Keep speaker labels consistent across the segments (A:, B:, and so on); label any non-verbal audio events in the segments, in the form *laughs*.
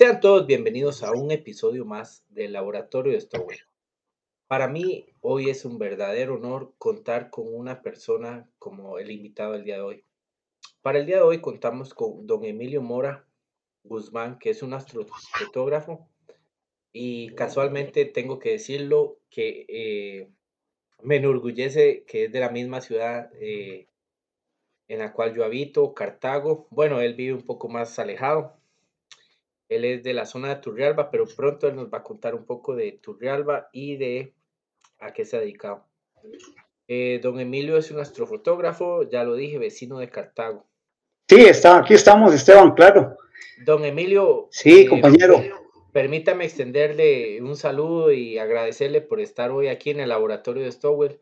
A: Sean todos bienvenidos a un episodio más del Laboratorio de Stowell. Para mí hoy es un verdadero honor contar con una persona como el invitado del día de hoy. Para el día de hoy contamos con don Emilio Mora Guzmán, que es un astrofotógrafo y casualmente tengo que decirlo que eh, me enorgullece que es de la misma ciudad eh, en la cual yo habito, Cartago. Bueno, él vive un poco más alejado. Él es de la zona de Turrialba, pero pronto él nos va a contar un poco de Turrialba y de a qué se ha dedicado. Eh, don Emilio es un astrofotógrafo, ya lo dije, vecino de Cartago.
B: Sí, está, aquí estamos, Esteban, claro.
A: Don Emilio.
B: Sí, compañero.
A: Permítame extenderle un saludo y agradecerle por estar hoy aquí en el laboratorio de Stowell.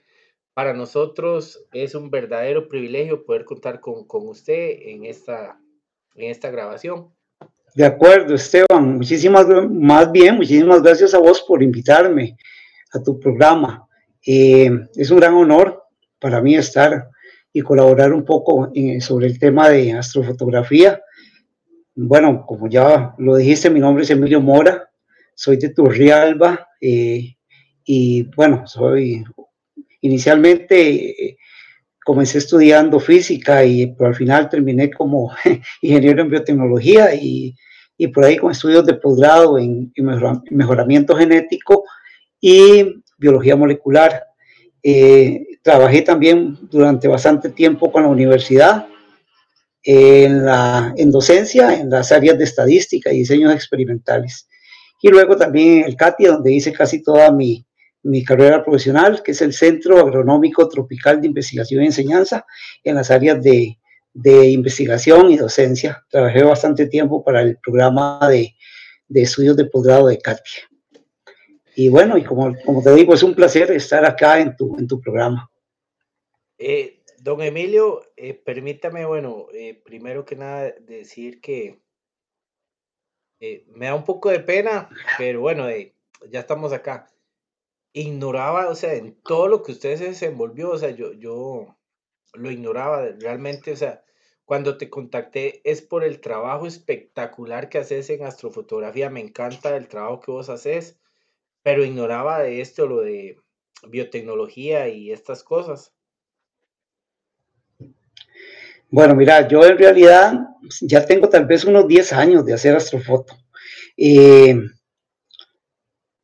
A: Para nosotros es un verdadero privilegio poder contar con, usted en esta, en esta grabación.
B: De acuerdo, Esteban. Muchísimas, más bien, muchísimas gracias a vos por invitarme a tu programa. Eh, es un gran honor para mí estar y colaborar un poco sobre el tema de astrofotografía. Bueno, como ya lo dijiste, mi nombre es Emilio Mora, soy de Turrialba eh, y bueno, soy Inicialmente eh, comencé estudiando física y al final terminé como *laughs* ingeniero en biotecnología y, por ahí con estudios de posgrado en, mejoramiento genético y biología molecular. Eh, trabajé también durante bastante tiempo con la universidad en, la, en docencia, en las áreas de estadística y diseños experimentales. Y luego también en el CATI, donde hice casi toda mi, mi carrera profesional, que es el Centro Agronómico Tropical de Investigación y Enseñanza, en las áreas de, de investigación y docencia. Trabajé bastante tiempo para el programa de, de estudios de posgrado de CATIA. Y bueno, y como, como te digo, es un placer estar acá en tu, en tu programa.
A: Eh, don Emilio, eh, permítame, bueno, eh, primero que nada decir que me da un poco de pena, pero bueno, ya estamos acá ignoraba, o sea, en todo lo que usted se desenvolvió, o sea, yo, yo lo ignoraba realmente, o sea, cuando te contacté es por el trabajo espectacular que haces en astrofotografía, me encanta el trabajo que vos haces, pero ignoraba de esto, lo de biotecnología y estas cosas.
B: Bueno, mira, yo en realidad ya tengo tal vez unos 10 años de hacer astrofoto. Eh,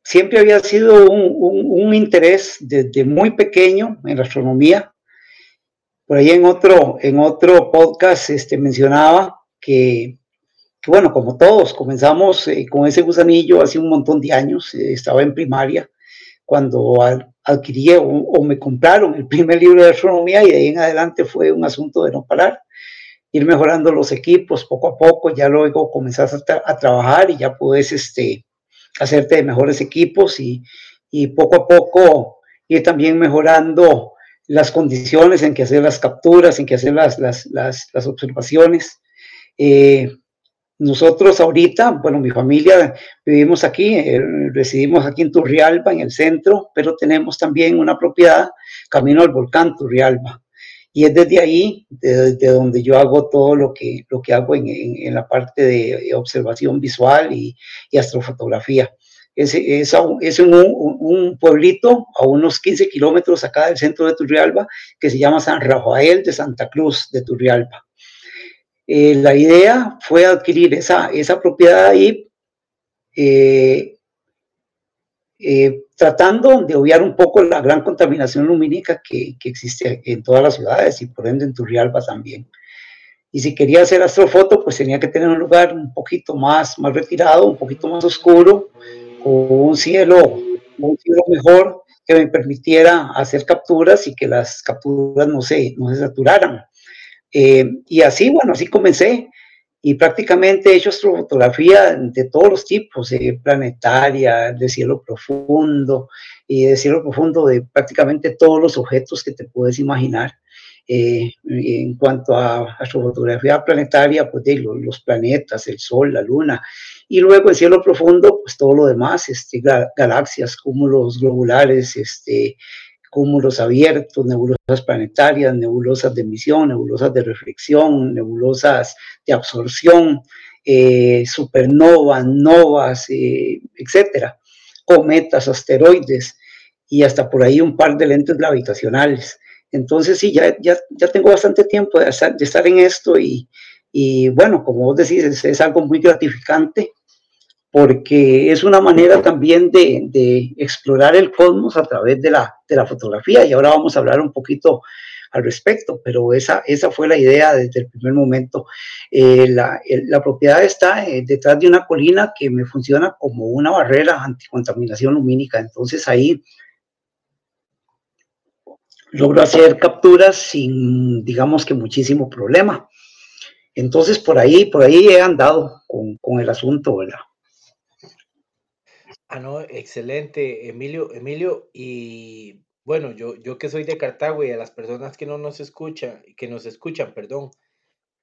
B: siempre había sido un, interés desde muy pequeño en astronomía. Por ahí en otro, en otro podcast este, mencionaba que, bueno, como todos, comenzamos eh, con ese gusanillo hace un montón de años, eh, estaba en primaria, cuando adquirí o, me compraron el primer libro de astronomía y de ahí en adelante fue un asunto de no parar, ir mejorando los equipos poco a poco, ya luego comenzás a, a trabajar y ya puedes este, hacerte de mejores equipos y, poco a poco ir también mejorando las condiciones en que hacer las capturas, en que hacer las, las, observaciones. Eh, nosotros ahorita, bueno, mi familia vivimos aquí, eh, residimos aquí en Turrialba, en el centro, pero tenemos también una propiedad camino al volcán Turrialba. Y es desde ahí, desde donde yo hago todo lo que, lo que hago en, en, la parte de observación visual y astrofotografía. Es, es, es un, un, pueblito a unos 15 kilómetros acá del centro de Turrialba que se llama San Rafael de Santa Cruz de Turrialba. Eh, la idea fue adquirir esa, esa propiedad ahí eh, eh, tratando de obviar un poco la gran contaminación lumínica que, que, existe en todas las ciudades y por ende en Turrialba también. Y si quería hacer astrofoto, pues tenía que tener un lugar un poquito más, más retirado, un poquito más oscuro, con un cielo, un cielo mejor que me permitiera hacer capturas y que las capturas no se, no se saturaran. Eh, y así, bueno, así comencé y prácticamente he hecho astrofotografía de todos los tipos, eh, planetaria, de cielo profundo, y de cielo profundo de prácticamente todos los objetos que te puedes imaginar. Eh, en cuanto a astrofotografía planetaria, pues de los, planetas, el Sol, la Luna, y luego en cielo profundo, pues todo lo demás, este, galaxias, cúmulos globulares, este, cúmulos abiertos, nebulosas planetarias, nebulosas de emisión, nebulosas de reflexión, nebulosas de absorción, eh, supernovas, novas, eh, etcétera, cometas, asteroides y hasta por ahí un par de lentes gravitacionales. Entonces sí, ya, ya, ya tengo bastante tiempo de estar, de estar en esto y, y, bueno, como vos decís, es, es, algo muy gratificante porque es una manera también de, explorar el cosmos a través de la, fotografía y ahora vamos a hablar un poquito al respecto, pero esa, esa fue la idea desde el primer momento. Eh, la, propiedad está eh, detrás de una colina que me funciona como una barrera anticontaminación lumínica, entonces ahí logro hacer capturas sin, digamos que muchísimo problema. Entonces, por ahí, por ahí he andado con, con el asunto, ¿verdad?
A: Ah, no, excelente, Emilio, Emilio, y bueno, yo, yo que soy de Cartago y a las personas que no nos escuchan, que nos escuchan, perdón,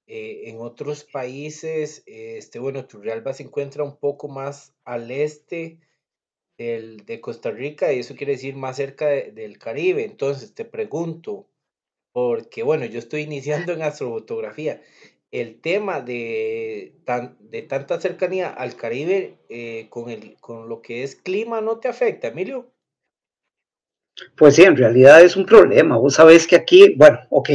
A: eh, en otros países, este, bueno, Turrialba se encuentra un poco más al este del, de Costa Rica y eso quiere decir más cerca de, del Caribe. Entonces te pregunto, porque bueno, yo estoy iniciando en astrofotografía, el tema de, tan, de tanta cercanía al Caribe eh, con, el, con lo que es clima no te afecta, Emilio?
B: Pues sí, en realidad es un problema. Vos sabés que aquí, bueno, ok,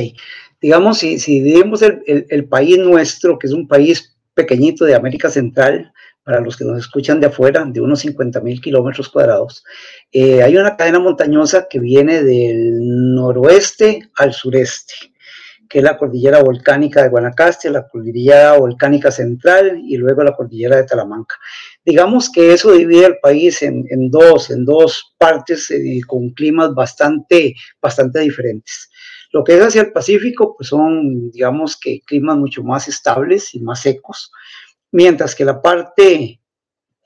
B: digamos, si, si el, el, país nuestro, que es un país pequeñito de América Central, para los que nos escuchan de afuera, de unos 50 mil kilómetros cuadrados, eh, hay una cadena montañosa que viene del noroeste al sureste, que es la cordillera volcánica de Guanacaste, la cordillera volcánica central y luego la cordillera de Talamanca. Digamos que eso divide el país en, en dos, en dos partes eh, con climas bastante, bastante diferentes. Lo que es hacia el Pacífico, pues son, digamos que climas mucho más estables y más secos, mientras que la parte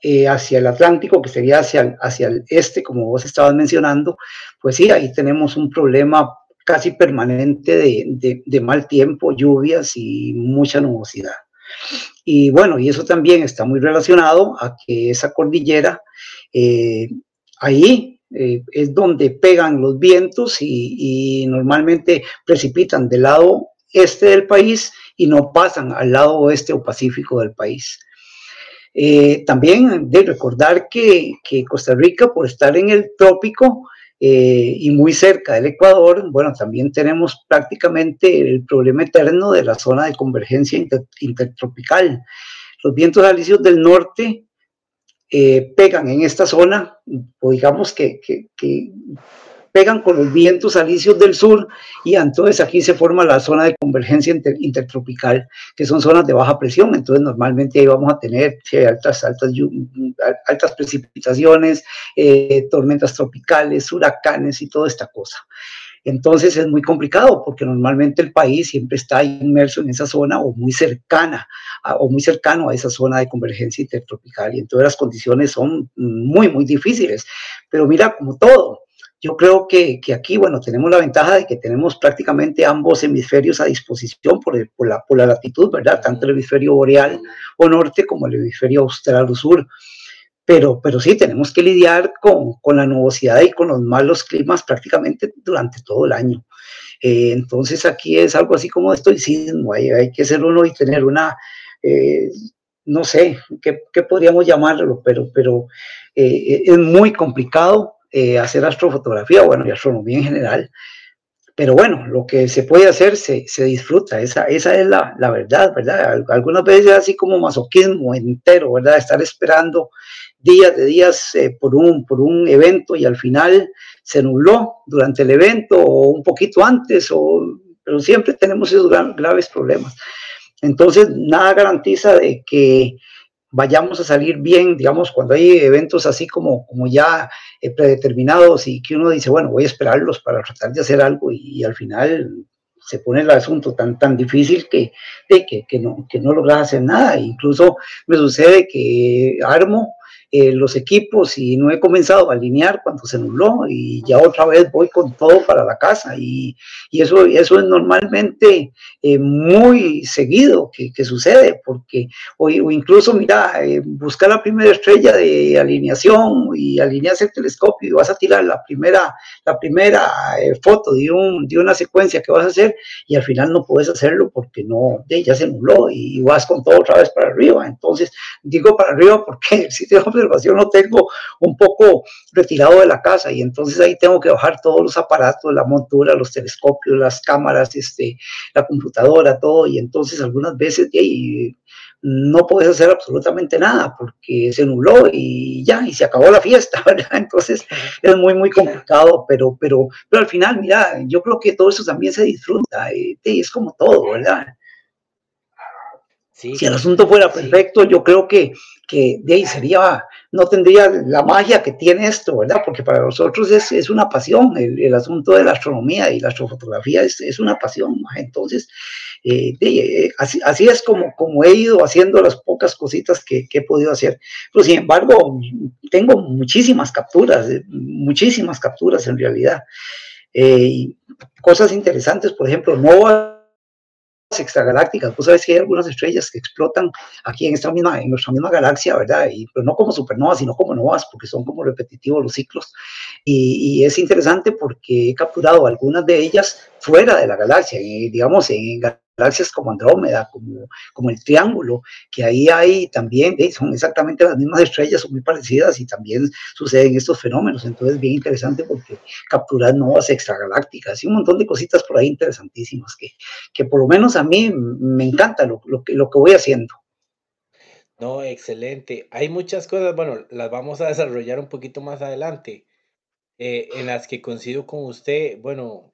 B: eh, hacia el Atlántico, que sería hacia hacia el este, como vos estabas mencionando, pues sí, ahí tenemos un problema casi permanente de, de, mal tiempo, lluvias y mucha nubosidad. Y bueno, y eso también está muy relacionado a que esa cordillera, eh, ahí eh, es donde pegan los vientos y, y, normalmente precipitan del lado este del país y no pasan al lado oeste o pacífico del país. Eh, también de recordar que, que, Costa Rica, por estar en el trópico eh, y muy cerca del Ecuador, bueno, también tenemos prácticamente el problema eterno de la zona de convergencia inter, intertropical. Los vientos alisios del norte eh, pegan en esta zona, o digamos que, pegan con los vientos alisios del sur y entonces aquí se forma la zona de convergencia inter, intertropical, que son zonas de baja presión, entonces normalmente ahí vamos a tener sí, altas, altas, altas precipitaciones, eh, tormentas tropicales, huracanes y toda esta cosa. Entonces es muy complicado porque normalmente el país siempre está inmerso en esa zona o muy cercana a, o muy cercano a esa zona de convergencia intertropical y entonces las condiciones son muy, muy difíciles. Pero mira, como todo, yo creo que, que, aquí, bueno, tenemos la ventaja de que tenemos prácticamente ambos hemisferios a disposición por, el, por, la, por la, latitud, ¿verdad? Tanto el hemisferio boreal o norte como el hemisferio austral o sur. Pero, pero sí, tenemos que lidiar con, con la nubosidad y con los malos climas prácticamente durante todo el año. Eh, entonces aquí es algo así como estoicismo, hay, hay que ser uno y tener una, eh, no sé, ¿qué, ¿qué, podríamos llamarlo? Pero, pero eh, es muy complicado eh, hacer astrofotografía, bueno, y astronomía en general. Pero bueno, lo que se puede hacer se, se disfruta, esa, esa es la, la, verdad, ¿verdad? Algunas veces es así como masoquismo entero, ¿verdad? Estar esperando días de días eh, por, un, por un evento y al final se nubló durante el evento o un poquito antes, o, pero siempre tenemos esos graves problemas. Entonces, nada garantiza de que vayamos a salir bien, digamos, cuando hay eventos así como, como ya eh, predeterminados y que uno dice, bueno, voy a esperarlos para tratar de hacer algo y, al final se pone el asunto tan, tan difícil que, que, que, no, que no logras hacer nada. Incluso me sucede que armo eh, los equipos y no he comenzado a alinear cuando se nubló y ya otra vez voy con todo para la casa y, y eso, eso es normalmente eh, muy seguido que, que, sucede porque o, incluso mira, eh, buscar la primera estrella de alineación y alinearse el telescopio y vas a tirar la primera, la primera foto de, un, de una secuencia que vas a hacer y al final no puedes hacerlo porque no, ya se nubló y vas con todo otra vez para arriba. Entonces, digo para arriba porque *laughs* el sitio de observación lo tengo un poco retirado de la casa y entonces ahí tengo que bajar todos los aparatos, la montura, los telescopios, las cámaras, este, la computadora, todo. Y entonces algunas veces y, no puedes hacer absolutamente nada porque se nubló y ya, y se acabó la fiesta, *laughs* ¿verdad? Entonces es muy, muy complicado, pero, pero, pero al final, mira, yo creo que todo eso también se disfruta, eh, es como todo, ¿verdad? si el asunto fuera perfecto, yo creo que, que de ahí sería, no tendría la magia que tiene esto, ¿verdad? Porque para nosotros es, es una pasión, el, el, asunto de la astronomía y la astrofotografía es, es una pasión, entonces, eh, de, eh, así, así, es como, como he ido haciendo las pocas cositas que, que he podido hacer. Pero sin embargo, tengo muchísimas capturas, eh, muchísimas capturas en realidad. Eh, cosas interesantes, por ejemplo, no extragalácticas. Vos sabes que hay algunas estrellas que explotan aquí en, esta misma, en nuestra misma galaxia, ¿verdad? Y, pero no como supernovas, sino como novas, porque son como repetitivos los ciclos. Y, y, es interesante porque he capturado algunas de ellas fuera de la galaxia, digamos en galaxias como Andrómeda, como, como el Triángulo, que ahí hay también, son exactamente las mismas estrellas, son muy parecidas y también suceden estos fenómenos. Entonces, bien interesante porque capturar novas extragalácticas y un montón de cositas por ahí interesantísimas que, que por lo menos a mí me encanta lo, lo, que, lo que voy haciendo.
A: No, excelente. Hay muchas cosas, bueno, las vamos a desarrollar un poquito más adelante, eh, en las que coincido con usted, bueno,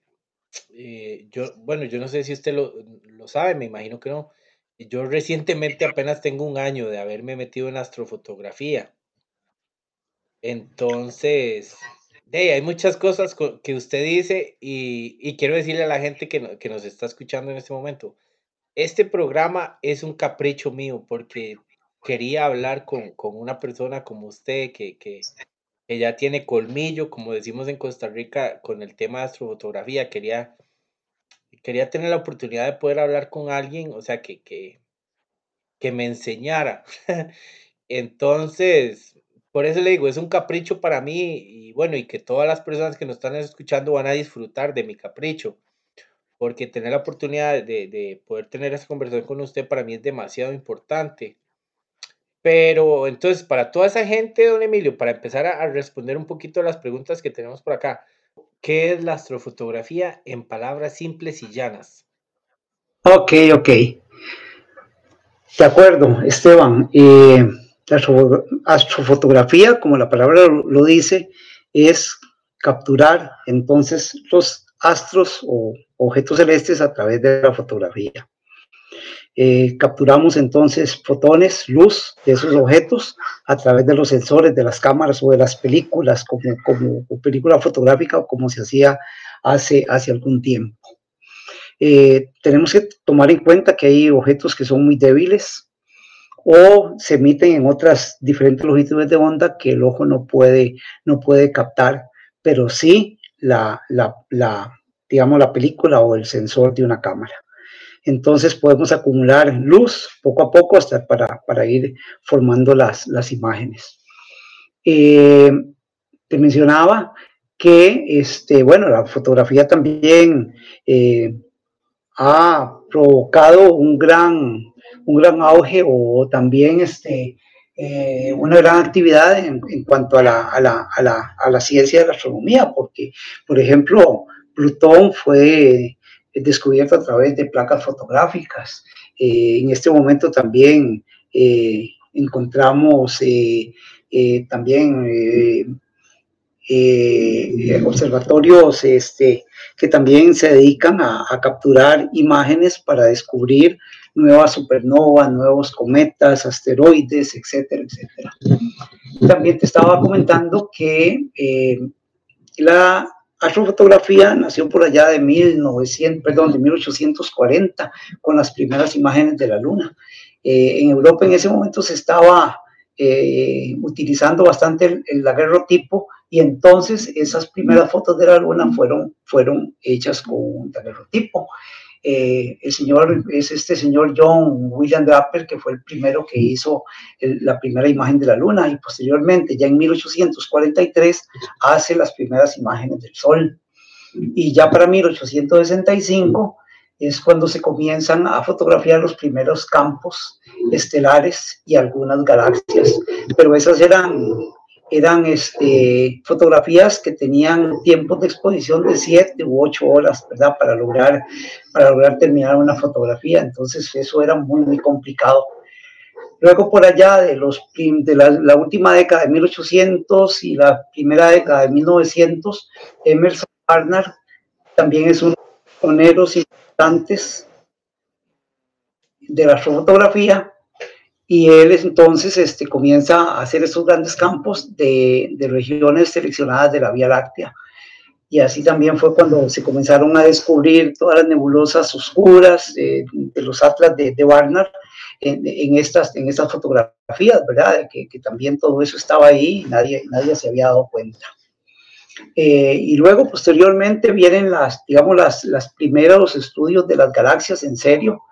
A: eh, yo, bueno, yo no sé si usted lo, lo sabe, me imagino que no. Yo recientemente apenas tengo un año de haberme metido en astrofotografía. Entonces, hay muchas cosas que usted dice y, y quiero decirle a la gente que, no, que, nos está escuchando en este momento, este programa es un capricho mío porque quería hablar con, con una persona como usted que, que, ya tiene colmillo, como decimos en Costa Rica, con el tema de astrofotografía. Quería, quería tener la oportunidad de poder hablar con alguien, o sea, que, que, que me enseñara. *laughs* Entonces, por eso le digo, es un capricho para mí y bueno, y que todas las personas que nos están escuchando van a disfrutar de mi capricho, porque tener la oportunidad de, de poder tener esa conversación con usted para mí es demasiado importante. Pero entonces, para toda esa gente, don Emilio, para empezar a, responder un poquito las preguntas que tenemos por acá, ¿qué es la astrofotografía en palabras simples y llanas?
B: Ok, ok. De acuerdo, Esteban. Eh, la astrofotografía, como la palabra lo dice, es capturar entonces los astros o objetos celestes a través de la fotografía. Eh, capturamos entonces fotones, luz de esos objetos a través de los sensores de las cámaras o de las películas, como, como película fotográfica o como se hacía hace, hace algún tiempo. Eh, tenemos que tomar en cuenta que hay objetos que son muy débiles o se emiten en otras diferentes longitudes de onda que el ojo no puede, no puede captar, pero sí la, la, digamos, la película o el sensor de una cámara entonces podemos acumular luz poco a poco hasta para, para ir formando las, las imágenes. Eh, te mencionaba que, este, bueno, la fotografía también eh, ha provocado un gran, un gran auge o también este, eh, una gran actividad en, en cuanto a la, a, la, a, la, a la ciencia de la astronomía, porque, por ejemplo, Plutón fue descubierto a través de placas fotográficas. Eh, en este momento también eh, encontramos eh, también observatorios este, que también se dedican a, capturar imágenes para descubrir nuevas supernovas, nuevos cometas, asteroides, etcétera, etcétera. También te estaba comentando que la astrofotografía nació por allá de 1900, perdón, de 1840 con las primeras imágenes de la luna. Eh, en Europa en ese momento se estaba eh, utilizando bastante el, el y entonces esas primeras fotos de la luna fueron, fueron hechas con un daguerrotipo. Eh, el señor es este señor John William Draper, que fue el primero que hizo la primera imagen de la luna y posteriormente, ya en 1843, hace las primeras imágenes del sol. Y ya para 1865 es cuando se comienzan a fotografiar los primeros campos estelares y algunas galaxias, pero esas eran eran este, fotografías que tenían tiempos de exposición de 7 u 8 horas, ¿verdad? Para lograr, para lograr terminar una fotografía. Entonces eso era muy, muy complicado. Luego por allá de, los, de la, última década de 1800 y la primera década de 1900, Emerson Barnard también es uno de los pioneros importantes de la fotografía y él entonces este, comienza a hacer estos grandes campos de, de, regiones seleccionadas de la Vía Láctea. Y así también fue cuando se comenzaron a descubrir todas las nebulosas oscuras de, los atlas de, de Barnard en, en, estas, en estas fotografías, ¿verdad? Que, que, también todo eso estaba ahí y nadie, nadie se había dado cuenta. Eh, y luego, posteriormente, vienen las, digamos, las, las primeros estudios de las galaxias en serio,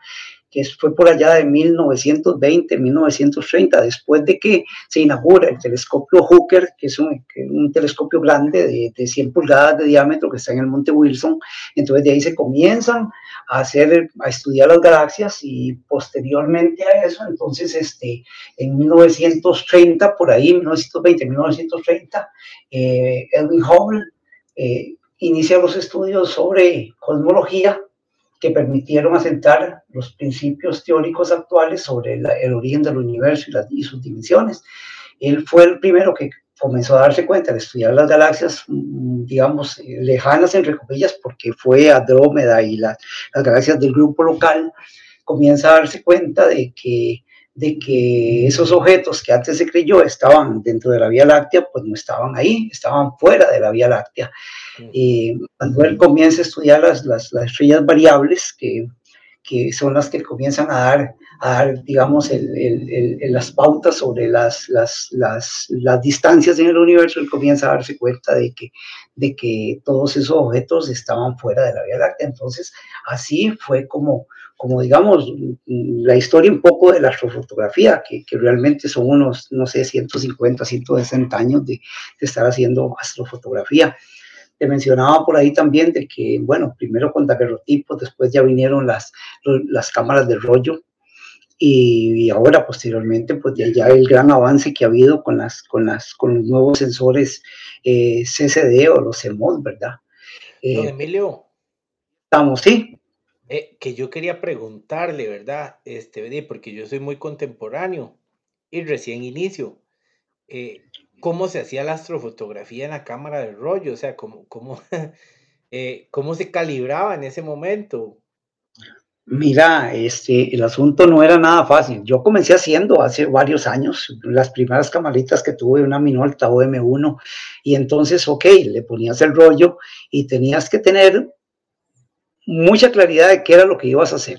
B: que fue por allá de 1920, 1930, después de que se inaugura el telescopio Hooker, que es un, un telescopio grande de, de, 100 pulgadas de diámetro que está en el Monte Wilson. Entonces de ahí se comienzan a hacer, a estudiar las galaxias y posteriormente a eso, entonces este, en 1930, por ahí, 1920, 1930, eh, Edwin Hubble eh, inicia los estudios sobre cosmología que permitieron asentar los principios teóricos actuales sobre el origen del universo y, sus dimensiones. Él fue el primero que comenzó a darse cuenta de estudiar las galaxias, mm, digamos, lejanas entre comillas, porque fue Andrómeda y la, las galaxias del grupo local, comienza a darse cuenta de que de que esos objetos que antes se creyó estaban dentro de la Vía Láctea, pues no estaban ahí, estaban fuera de la Vía Láctea. Cuando él comienza a estudiar las, las, las estrellas variables, que, que, son las que comienzan a dar, a dar digamos, el, el, el, las pautas sobre las, las, las, distancias en el universo, él comienza a darse cuenta de que, de que todos esos objetos estaban fuera de la Vía Láctea. Entonces, así fue como como digamos, la historia un poco de la astrofotografía, que, que realmente son unos, no sé, 150, 160 años de, de, estar haciendo astrofotografía. Te mencionaba por ahí también de que, bueno, primero con daguerrotipos, después ya vinieron las, las cámaras de rollo, y, ahora posteriormente, pues ya, ya, el gran avance que ha habido con, las, con, las, con los nuevos sensores eh, CCD o los CMOS, ¿verdad?
A: Eh, Emilio.
B: Estamos, sí.
A: Eh, que yo quería preguntarle, ¿verdad? Este, porque yo soy muy contemporáneo y recién inicio. ¿Cómo se hacía la astrofotografía en la cámara de rollo? O sea, ¿cómo, cómo, *laughs* eh, cómo se calibraba en ese momento?
B: Mira, este, el asunto no era nada fácil. Yo comencé haciendo hace varios años las primeras camaritas que tuve, una Minolta OM1, y entonces, ok, le ponías el rollo y tenías que tener mucha claridad de qué era lo que ibas a hacer.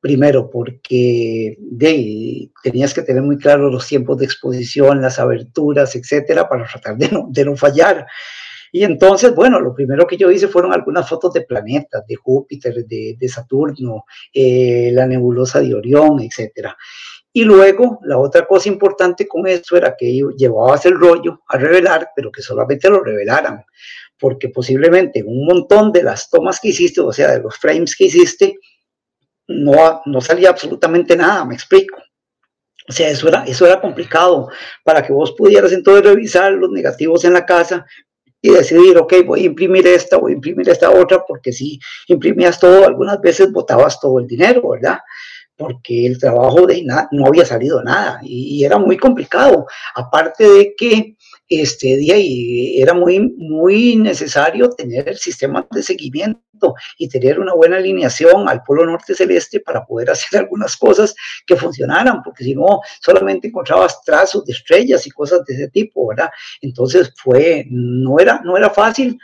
B: Primero, porque de, tenías que tener muy claro los tiempos de exposición, las aberturas, etcétera, para tratar de no, de no fallar. Y entonces, bueno, lo primero que yo hice fueron algunas fotos de planetas, de Júpiter, de, Saturno, eh, la nebulosa de Orión, etcétera. Y luego, la otra cosa importante con esto era que llevabas el rollo a revelar, pero que solamente lo revelaran porque posiblemente un montón de las tomas que hiciste, o sea, de los frames que hiciste, no, no salía absolutamente nada, me explico. O sea, eso era, eso era complicado para que vos pudieras entonces revisar los negativos en la casa y decidir, ok, voy a imprimir esta, voy a imprimir esta otra, porque si imprimías todo, algunas veces botabas todo el dinero, ¿verdad? Porque el trabajo de no había salido nada y era muy complicado. Aparte de que este día y era muy, muy necesario tener el sistema de seguimiento y tener una buena alineación al polo norte celeste para poder hacer *laughs* algunas cosas que funcionaran, porque si no, solamente encontrabas trazos de estrellas y cosas de ese tipo, ¿verdad? Entonces fue, no era, no era fácil,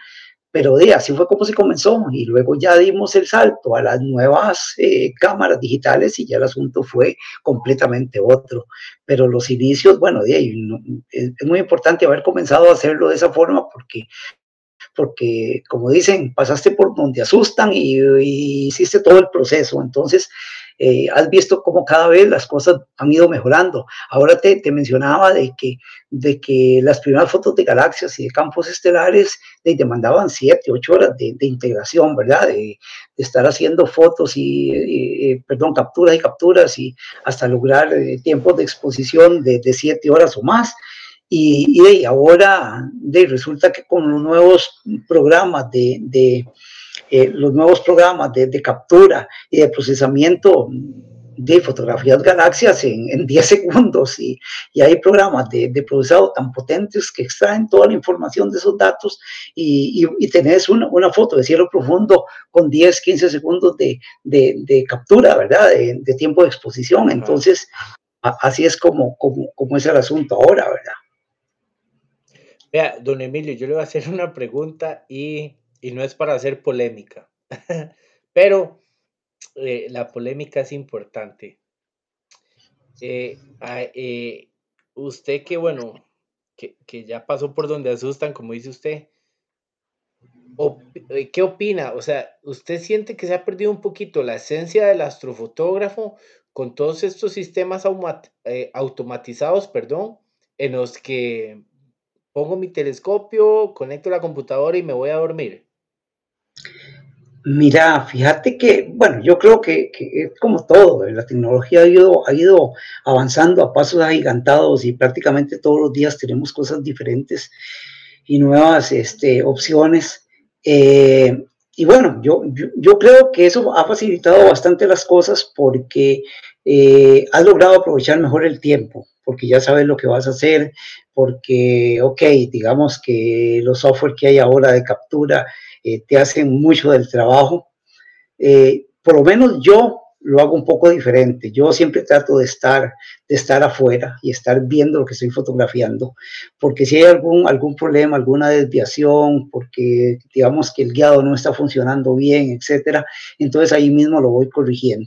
B: pero de, así fue como se comenzó y luego ya dimos el salto a las nuevas eh, cámaras digitales y ya el asunto fue completamente otro. Pero los inicios, bueno, de, es, muy importante haber comenzado a hacerlo de esa forma porque porque como dicen, pasaste por donde asustan y, y, hiciste todo el proceso. Entonces, eh, has visto cómo cada vez las cosas han ido mejorando. Ahora te, te, mencionaba de que, de que las primeras fotos de galaxias y de campos estelares te demandaban 7, 8 horas de, de integración, ¿verdad? De, de, estar haciendo fotos y, eh, perdón, capturas y capturas y hasta lograr eh, tiempos de exposición de 7 horas o más. Y, y ahora de, resulta que con los nuevos programas de, de eh, los nuevos programas de, de, captura y de procesamiento de fotografías galaxias en, en 10 *laughs* segundos y, y hay programas de, de, procesado tan potentes que extraen toda la información de esos datos y, y, y tenés una, una, foto de cielo profundo con 10, 15 segundos de, de captura, ¿verdad? De, tiempo de exposición. Entonces, así es como, como, como es el asunto ahora, ¿verdad?
A: Vea, don Emilio, yo le voy a hacer *laughs* una pregunta y y no es para hacer polémica, *laughs* pero eh, la polémica es importante. Eh, eh, usted que, bueno, que, que, ya pasó por donde asustan, como dice usted, ¿qué opina? O sea, ¿usted siente que se ha perdido un poquito la esencia del astrofotógrafo con todos estos sistemas automatizados, perdón, en los que pongo mi telescopio, conecto la computadora y me voy a dormir?
B: Mira, fíjate que, bueno, yo creo que, que, es como todo, la tecnología ha ido, ha ido avanzando a pasos agigantados y prácticamente todos los días tenemos cosas diferentes y nuevas este, opciones. Eh, y bueno, yo, yo, yo, creo que eso ha facilitado bastante las cosas porque eh, has logrado aprovechar mejor el tiempo, porque ya sabes lo que vas a hacer, porque, ok, digamos que los software que hay ahora de captura, eh, te hacen mucho del trabajo. Eh, por lo menos yo lo hago un poco diferente. Yo siempre trato de estar, de estar afuera y estar viendo lo que estoy fotografiando, porque si hay algún, algún problema, alguna desviación, porque digamos que el guiado no está funcionando bien, etcétera, entonces ahí mismo lo voy corrigiendo.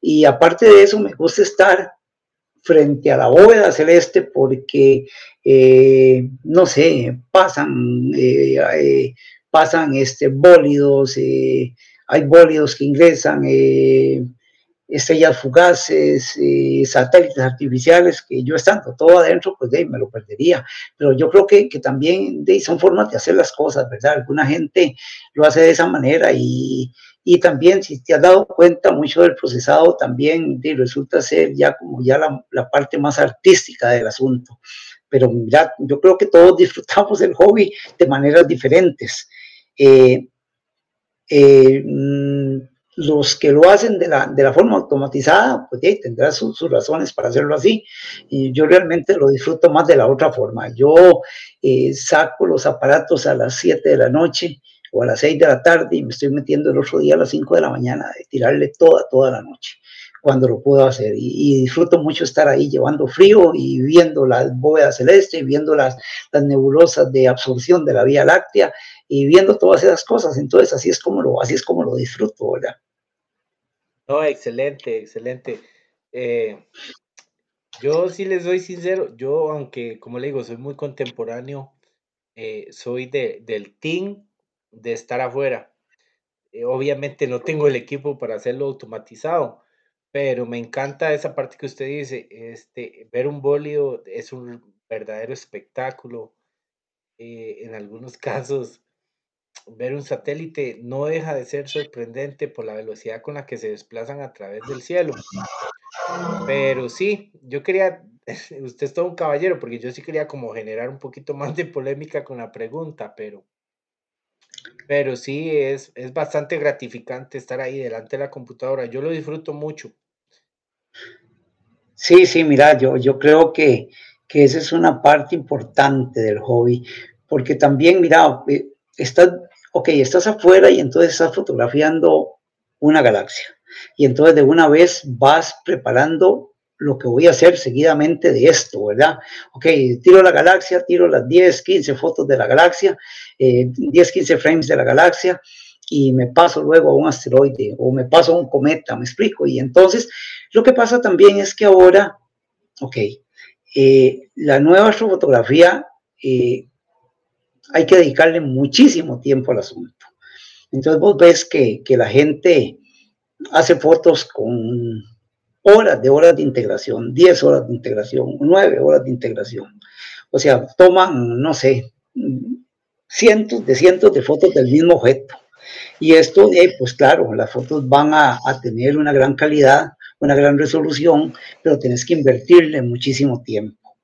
B: Y aparte de eso, me gusta estar frente a la bóveda celeste porque, eh, no sé, pasan eh, eh, pasan este, bólidos, eh, hay bólidos que ingresan, eh, estrellas fugaces, eh, satélites artificiales, que yo estando todo adentro, pues de me lo perdería. Pero yo creo que, que también de son formas de hacer las cosas, ¿verdad? Alguna gente lo hace de esa manera y, y también, si te has dado cuenta, mucho del procesado también resulta ser ya como ya la, la parte más artística del asunto pero ya yo creo que todos *laughs* disfrutamos del hobby de maneras diferentes. Eh, eh, mm, los que lo hacen de la, de la forma automatizada, pues yeah, tendrán su, sus razones para hacerlo así. Y yo realmente lo disfruto más de la otra forma. Yo eh, saco los aparatos a las 7 de la noche o a las 6 de la tarde y me estoy metiendo el otro día a las 5 de la mañana, de tirarle toda, toda la noche cuando lo puedo hacer. Y, disfruto mucho estar ahí llevando frío y viendo las bóvedas celestes, viendo las, las nebulosas de absorción de la Vía Láctea y viendo todas esas cosas. Entonces, así es como lo, así es como lo disfruto, ¿verdad?
A: No, excelente, excelente. Eh, yo sí les soy sincero, yo aunque, como le digo, soy muy contemporáneo, eh, soy de, del team de estar afuera. Eh, obviamente no tengo el equipo para hacerlo automatizado, pero me encanta esa parte que usted dice, este, ver un bólido es un verdadero espectáculo. Eh, en algunos *laughs* casos, ver un satélite no deja de ser sorprendente por la velocidad con la que se desplazan a través del cielo. Pero sí, yo quería, *laughs* usted es todo un caballero, porque yo sí quería como generar un poquito más de polémica con la pregunta, pero, pero sí es, es bastante gratificante estar ahí delante de la computadora. Yo lo disfruto mucho.
B: Sí, sí, mira, yo, yo creo que, que esa es una parte importante del hobby, porque también, mira, eh, estás, ok, estás afuera y entonces estás fotografiando una galaxia. Y entonces de una vez vas preparando lo que voy a hacer seguidamente de esto, ¿verdad? Ok, tiro la galaxia, tiro las 10, 15 fotos de la galaxia, 10, eh, 15 frames de la galaxia y me paso luego a un asteroide o me paso a un cometa, me explico. Y entonces lo que pasa también es que ahora, ok, eh, la nueva astrofotografía eh, hay que dedicarle muchísimo tiempo al asunto. Entonces vos ves que, que la gente hace fotos con horas de horas de integración, 10 horas de integración, 9 horas de integración. O sea, toman, no sé, cientos de cientos de fotos del mismo objeto. Y esto, eh, pues claro, las fotos van a, a, tener una gran calidad, una gran resolución, pero tienes que invertirle muchísimo tiempo.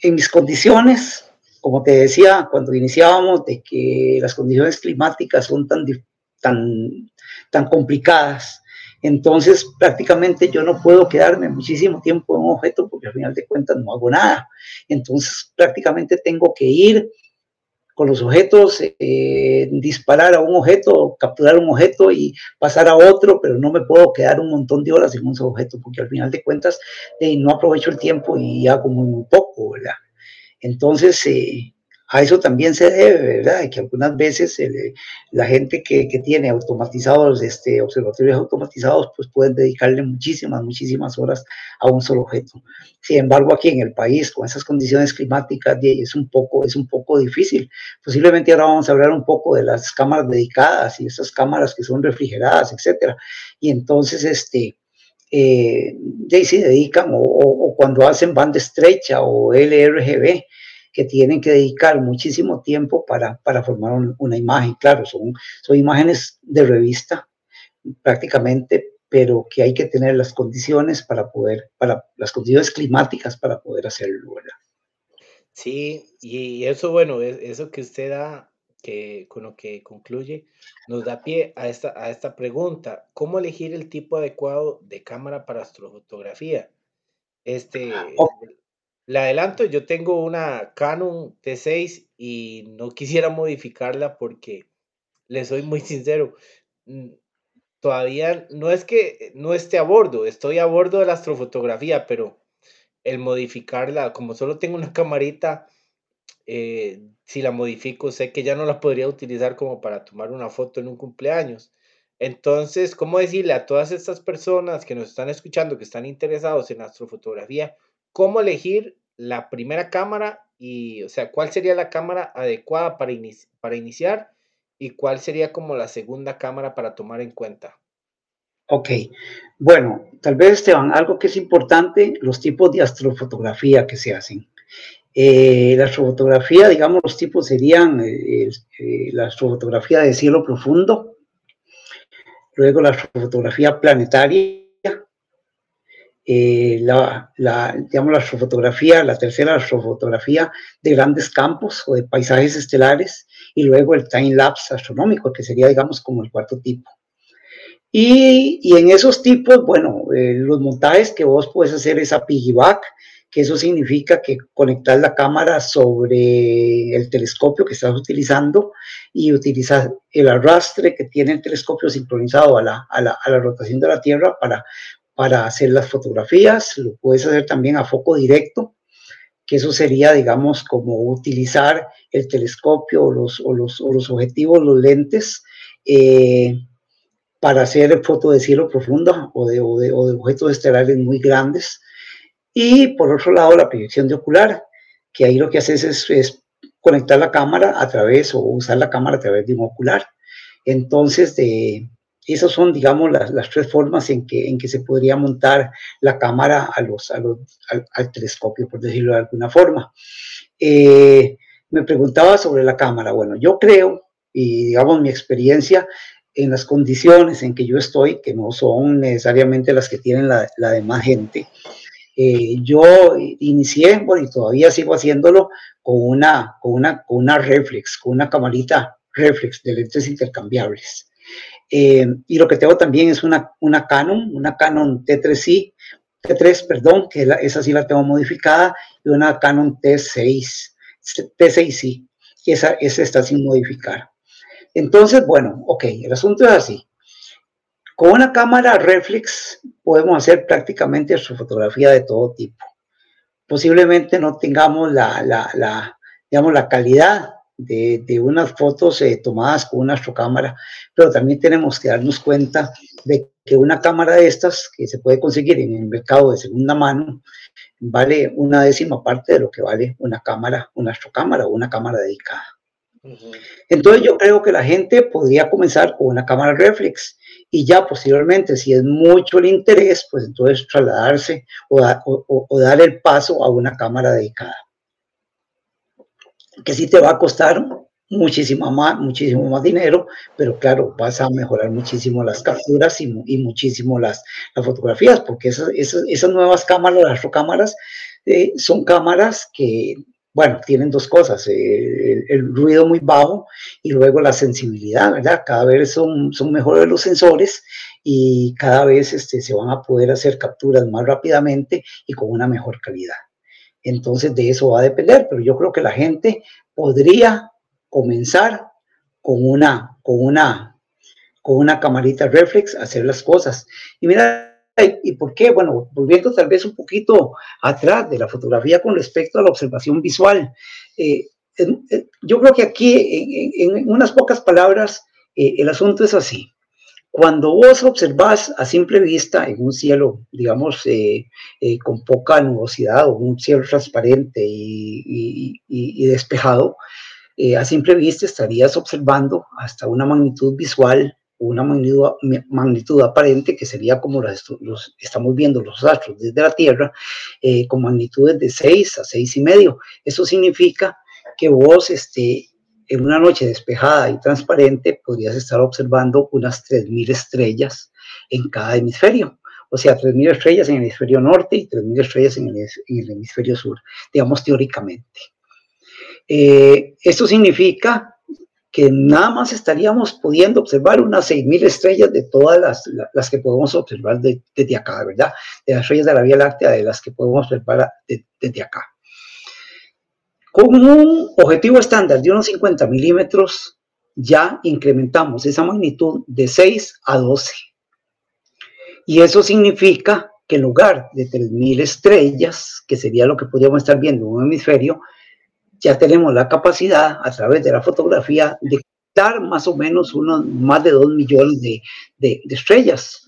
B: En mis condiciones, como te decía cuando iniciábamos, de que las condiciones climáticas son tan, tan, tan complicadas, entonces prácticamente yo no puedo quedarme muchísimo tiempo en un objeto porque al final de cuentas no hago nada. Entonces prácticamente tengo que ir con los objetos, eh, disparar a un objeto, capturar un objeto y pasar a otro, pero no me puedo quedar un montón de horas en un solo objeto, porque al final de cuentas eh, no aprovecho el tiempo y hago muy poco, ¿verdad? Entonces, eh, a eso también se debe, ¿verdad? Que algunas veces la gente que, que, tiene automatizados, este, observatorios automatizados, pues pueden dedicarle muchísimas, muchísimas horas a un solo objeto. Sin embargo, aquí en el país, con esas condiciones climáticas, es un poco, es un poco difícil. Posiblemente ahora vamos a hablar un poco de las cámaras dedicadas y esas cámaras que son refrigeradas, etcétera. Y entonces, este, eh, se dedican o, o, cuando hacen banda estrecha o LRGB, que tienen que dedicar muchísimo tiempo para, para formar una imagen. Claro, son, son imágenes de revista prácticamente, pero que hay que tener las condiciones para poder, para las condiciones climáticas para poder hacerlo, ¿verdad?
A: Sí, y eso, bueno, eso que usted da, que con lo que concluye, nos da pie a esta, a esta pregunta. ¿Cómo elegir el tipo adecuado de cámara para astrofotografía? Este, le adelanto, yo tengo una Canon T6 y no quisiera modificarla porque le soy muy sincero. Todavía no es que no esté a bordo, estoy a bordo de la astrofotografía, pero el modificarla, como solo tengo una camarita, eh, si la modifico, sé que ya no la podría utilizar como para tomar una foto en un cumpleaños. Entonces, ¿cómo decirle a todas estas personas que nos están escuchando, que están interesados en astrofotografía, cómo elegir la primera cámara y, o sea, cuál sería la cámara adecuada para, para iniciar y cuál sería como la segunda cámara para tomar en cuenta.
B: Ok, bueno, tal vez Esteban, algo que es importante, los tipos de astrofotografía que se hacen. Eh, la astrofotografía, digamos, los tipos serían eh, eh, la astrofotografía de cielo profundo, luego la astrofotografía planetaria, eh, la, la, digamos, la astrofotografía, la tercera astrofotografía de grandes campos o de paisajes estelares, y luego el time lapse astronómico, que sería, digamos, como el cuarto tipo. Y, y en esos tipos, bueno, eh, los montajes que vos puedes hacer es a piggyback, que eso significa que conectar la cámara sobre el telescopio que estás utilizando y utilizar el arrastre que tiene el telescopio sincronizado a la, a la, a la rotación de la Tierra para para hacer las fotografías, lo puedes hacer también a foco directo, que eso sería, digamos, como utilizar el telescopio o los, o los, o los objetivos, los lentes, eh, para hacer foto de cielo profundo o de, o de, o de objetos estelares muy grandes. Y por otro lado, la proyección de ocular, que ahí lo que haces es, es conectar la cámara a través o usar la cámara a través de un ocular. Entonces, de, esas son, digamos, las, tres formas en que, se podría montar la cámara a los, a al, telescopio, por decirlo de alguna forma. Eh, me preguntaba sobre la cámara. Bueno, yo creo, y digamos mi experiencia, en las condiciones en que yo estoy, que no son necesariamente las que tienen la, la demás gente, eh, yo inicié, bueno, y todavía sigo haciéndolo con una, con una, con una reflex, con una camarita reflex de lentes intercambiables. Eh, y lo que tengo también es una, una Canon, una Canon T3i, T3, perdón, que esa sí la tengo modificada, y una Canon T6, T6i, y esa, esa está sin modificar. Entonces, bueno, ok, el asunto es así. Con una cámara reflex podemos hacer prácticamente astrofotografía de todo tipo. Posiblemente no tengamos la, la, la digamos, la calidad de, de unas fotos eh, tomadas con una astrocámara, pero también tenemos que darnos cuenta de que una cámara de estas, que se puede conseguir en el mercado de segunda mano, vale una décima parte de lo que vale una cámara, una astrocámara o una cámara dedicada. Entonces yo creo que la gente podría comenzar con una cámara reflex y ya posteriormente, si es mucho el interés, pues entonces trasladarse o, o, dar el paso a una cámara dedicada. Que sí te va a costar muchísimo más, muchísimo más dinero, pero claro, vas a mejorar muchísimo las capturas y, y muchísimo las, las, fotografías, porque esas, esas, esas nuevas cámaras, las cámaras, eh, son cámaras que bueno, tienen dos cosas, eh, el, ruido muy bajo y luego la sensibilidad, ¿verdad? Cada vez son, son mejores los sensores y cada vez este, se van a poder hacer capturas más rápidamente y con una mejor calidad. Entonces de eso va a depender, pero yo creo que la gente podría comenzar con una, con una, con una camarita reflex hacer las cosas. Y mira, ¿Y por qué? Bueno, volviendo tal vez un poquito atrás de la fotografía con respecto a la observación visual. Eh, yo creo que aquí, en, unas pocas palabras, eh, el asunto es así. Cuando vos observás a simple vista en un cielo, digamos, eh, con poca nubosidad o un cielo transparente y, y despejado, a simple vista estarías observando hasta una magnitud visual una magnitud, magnitud, aparente que sería como los, estamos viendo los astros desde la Tierra, eh, con magnitudes de 6 a 6 y medio. Eso significa que vos este, en una noche despejada y transparente podrías estar observando unas 3.000 estrellas en cada hemisferio. O sea, 3.000 estrellas en el hemisferio norte y 3.000 estrellas en el, en el, hemisferio sur, digamos teóricamente. Eh, esto significa que nada más estaríamos pudiendo observar unas 6.000 estrellas de todas las, las que podemos observar desde acá, ¿verdad? De las estrellas de la Vía Láctea, de las que podemos observar desde acá. Con un objetivo estándar de unos 50 milímetros, ya incrementamos esa magnitud de 6 a 12. Y eso significa que en lugar de 3.000 estrellas, que sería lo que podríamos estar viendo en un hemisferio, ya tenemos la capacidad a través de la fotografía de dar más o menos unos más de 2 millones de, de, estrellas.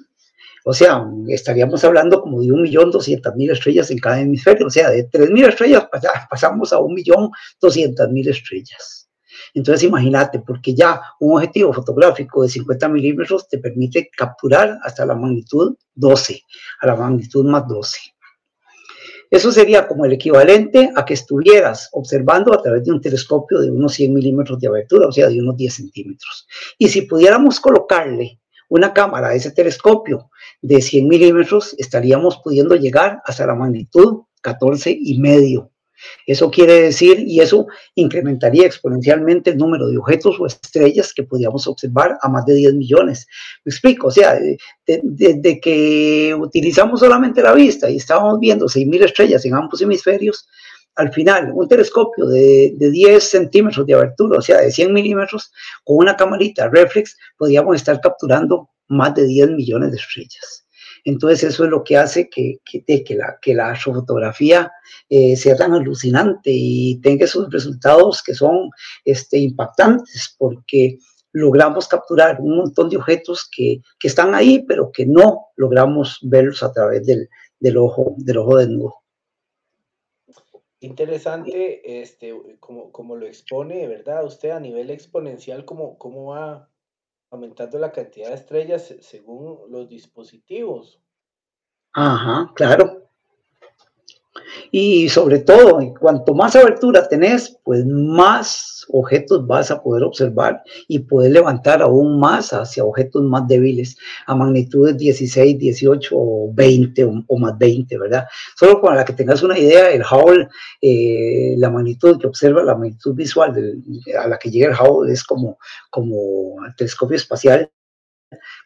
B: O sea, estaríamos hablando como de 1.200.000 estrellas en cada hemisferio. O sea, de 3.000 estrellas pasamos a 1.200.000 estrellas. Entonces imagínate, porque ya un objetivo fotográfico de 50 milímetros te permite capturar hasta la magnitud 12, a la magnitud más 12. Eso sería como el equivalente a que estuvieras observando a través de un telescopio de unos 100 milímetros de abertura, o sea, de unos 10 centímetros. Y si pudiéramos colocarle una cámara ese telescopio de 100 milímetros, estaríamos pudiendo llegar hasta la magnitud 14 y medio eso quiere decir, y eso incrementaría exponencialmente el número de objetos o estrellas que podíamos observar a más de 10 millones. Me explico, o sea, desde que utilizamos solamente la vista y estábamos viendo 6.000 estrellas en ambos hemisferios, al final, un telescopio de, de, 10 centímetros de abertura, o sea, de 100 milímetros, con una camarita reflex, podíamos estar capturando más de 10 millones de estrellas. Entonces eso es lo que hace que, que, la, que la astrofotografía eh, sea tan alucinante y tenga esos resultados que son este, impactantes porque logramos capturar un montón de objetos que, que, están ahí, pero que no logramos verlos a través del, del ojo, del ojo desnudo.
A: Interesante, este, como, como lo expone, ¿verdad? Usted a nivel exponencial, ¿cómo, cómo va aumentando la cantidad de estrellas según los dispositivos.
B: Ajá, claro. Y sobre todo, cuanto más abertura tenés, pues más objetos vas a poder observar y poder levantar aún más hacia objetos más débiles, a magnitudes 16, 18 o 20 o, más 20, ¿verdad? Solo para que tengas una idea, el Hubble, eh, la magnitud que observa, la magnitud visual a la que llega el Hubble es como, como el telescopio espacial,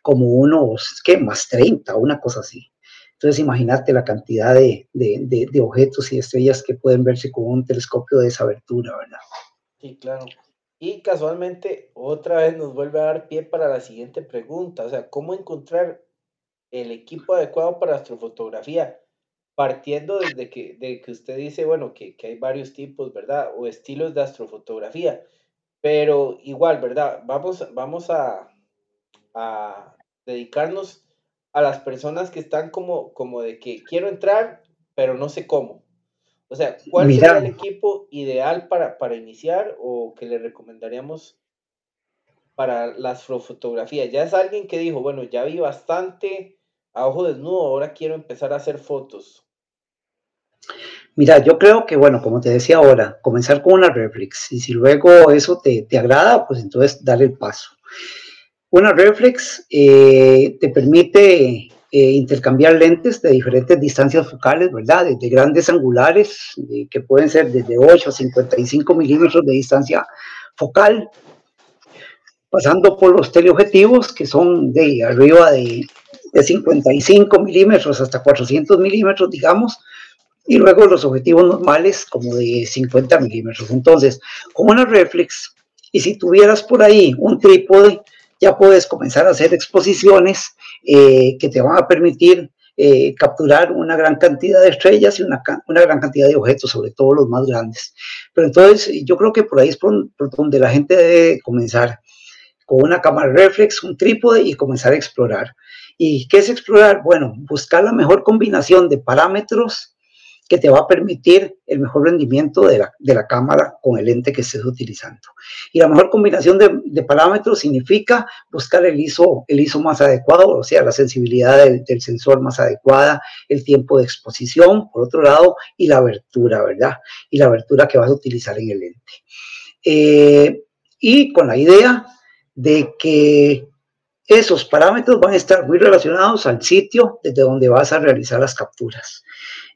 B: como unos, ¿qué? Más 30, una cosa así. Entonces, imagínate la cantidad de, objetos y estrellas que pueden verse con un telescopio de esa abertura, ¿verdad?
A: Sí, claro. Y casualmente, otra vez nos vuelve a dar pie para la siguiente pregunta, o sea, ¿cómo encontrar el equipo adecuado para astrofotografía? Partiendo desde que, de que usted dice, bueno, que, que hay varios tipos, ¿verdad? O estilos de astrofotografía. Pero igual, ¿verdad? Vamos, vamos a, a dedicarnos a las personas que están como, como de que quiero entrar, pero no sé cómo. O sea, ¿cuál sería el equipo ideal para, para iniciar o que le recomendaríamos para la astrofotografía? Ya es alguien que dijo, bueno, ya vi bastante a ojo desnudo, ahora quiero empezar a hacer fotos.
B: Mira, yo creo que, bueno, como te decía ahora, comenzar con una reflex y si luego eso te, te agrada, pues entonces darle el paso. Una reflex eh, te permite eh, intercambiar lentes de diferentes distancias focales, ¿verdad? Desde grandes angulares, que pueden ser desde 8 a 55 milímetros de distancia focal, pasando por los teleobjetivos, que son de arriba de, de 55 milímetros hasta 400 milímetros, digamos, y luego los objetivos normales como de 50 milímetros. Entonces, con una reflex, y si tuvieras por ahí un trípode, ya puedes comenzar a hacer exposiciones eh, que te van a permitir eh, capturar una gran cantidad de estrellas y una, una, gran cantidad de objetos, sobre todo los más grandes. Pero entonces yo creo que por ahí es donde la gente debe comenzar, con una cámara reflex, un trípode y comenzar a explorar. ¿Y qué es explorar? Bueno, buscar la mejor combinación de parámetros que te va a permitir el mejor rendimiento de la, de la cámara con el lente que estés utilizando. Y la mejor combinación de, parámetros significa buscar el ISO, el ISO más adecuado, o sea, la sensibilidad del, del, sensor más adecuada, el tiempo de exposición, por otro lado, y la abertura, ¿verdad? Y la abertura que vas a utilizar en el lente. Eh, y con la idea de que esos parámetros van a estar muy relacionados al sitio desde donde vas a realizar las capturas.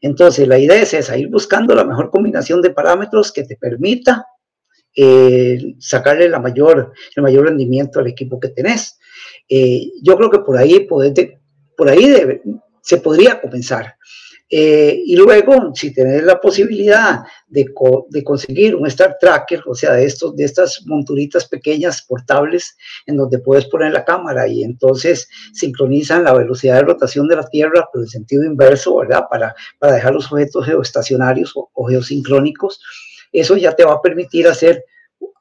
B: Entonces, la idea es esa, ir buscando la mejor combinación de parámetros que te permita eh, sacarle la mayor, el mayor rendimiento al equipo que tenés. Eh, yo creo que por ahí, por ahí se podría comenzar. Eh, y luego, si tenés la posibilidad de, conseguir un Star Tracker, o sea, de, estos, de estas monturitas pequeñas portables en donde puedes poner la cámara y entonces sincronizan la velocidad de rotación de la Tierra, pero en sentido inverso, ¿verdad? Para, para dejar los objetos geoestacionarios o, o geosincrónicos, eso ya te va a permitir hacer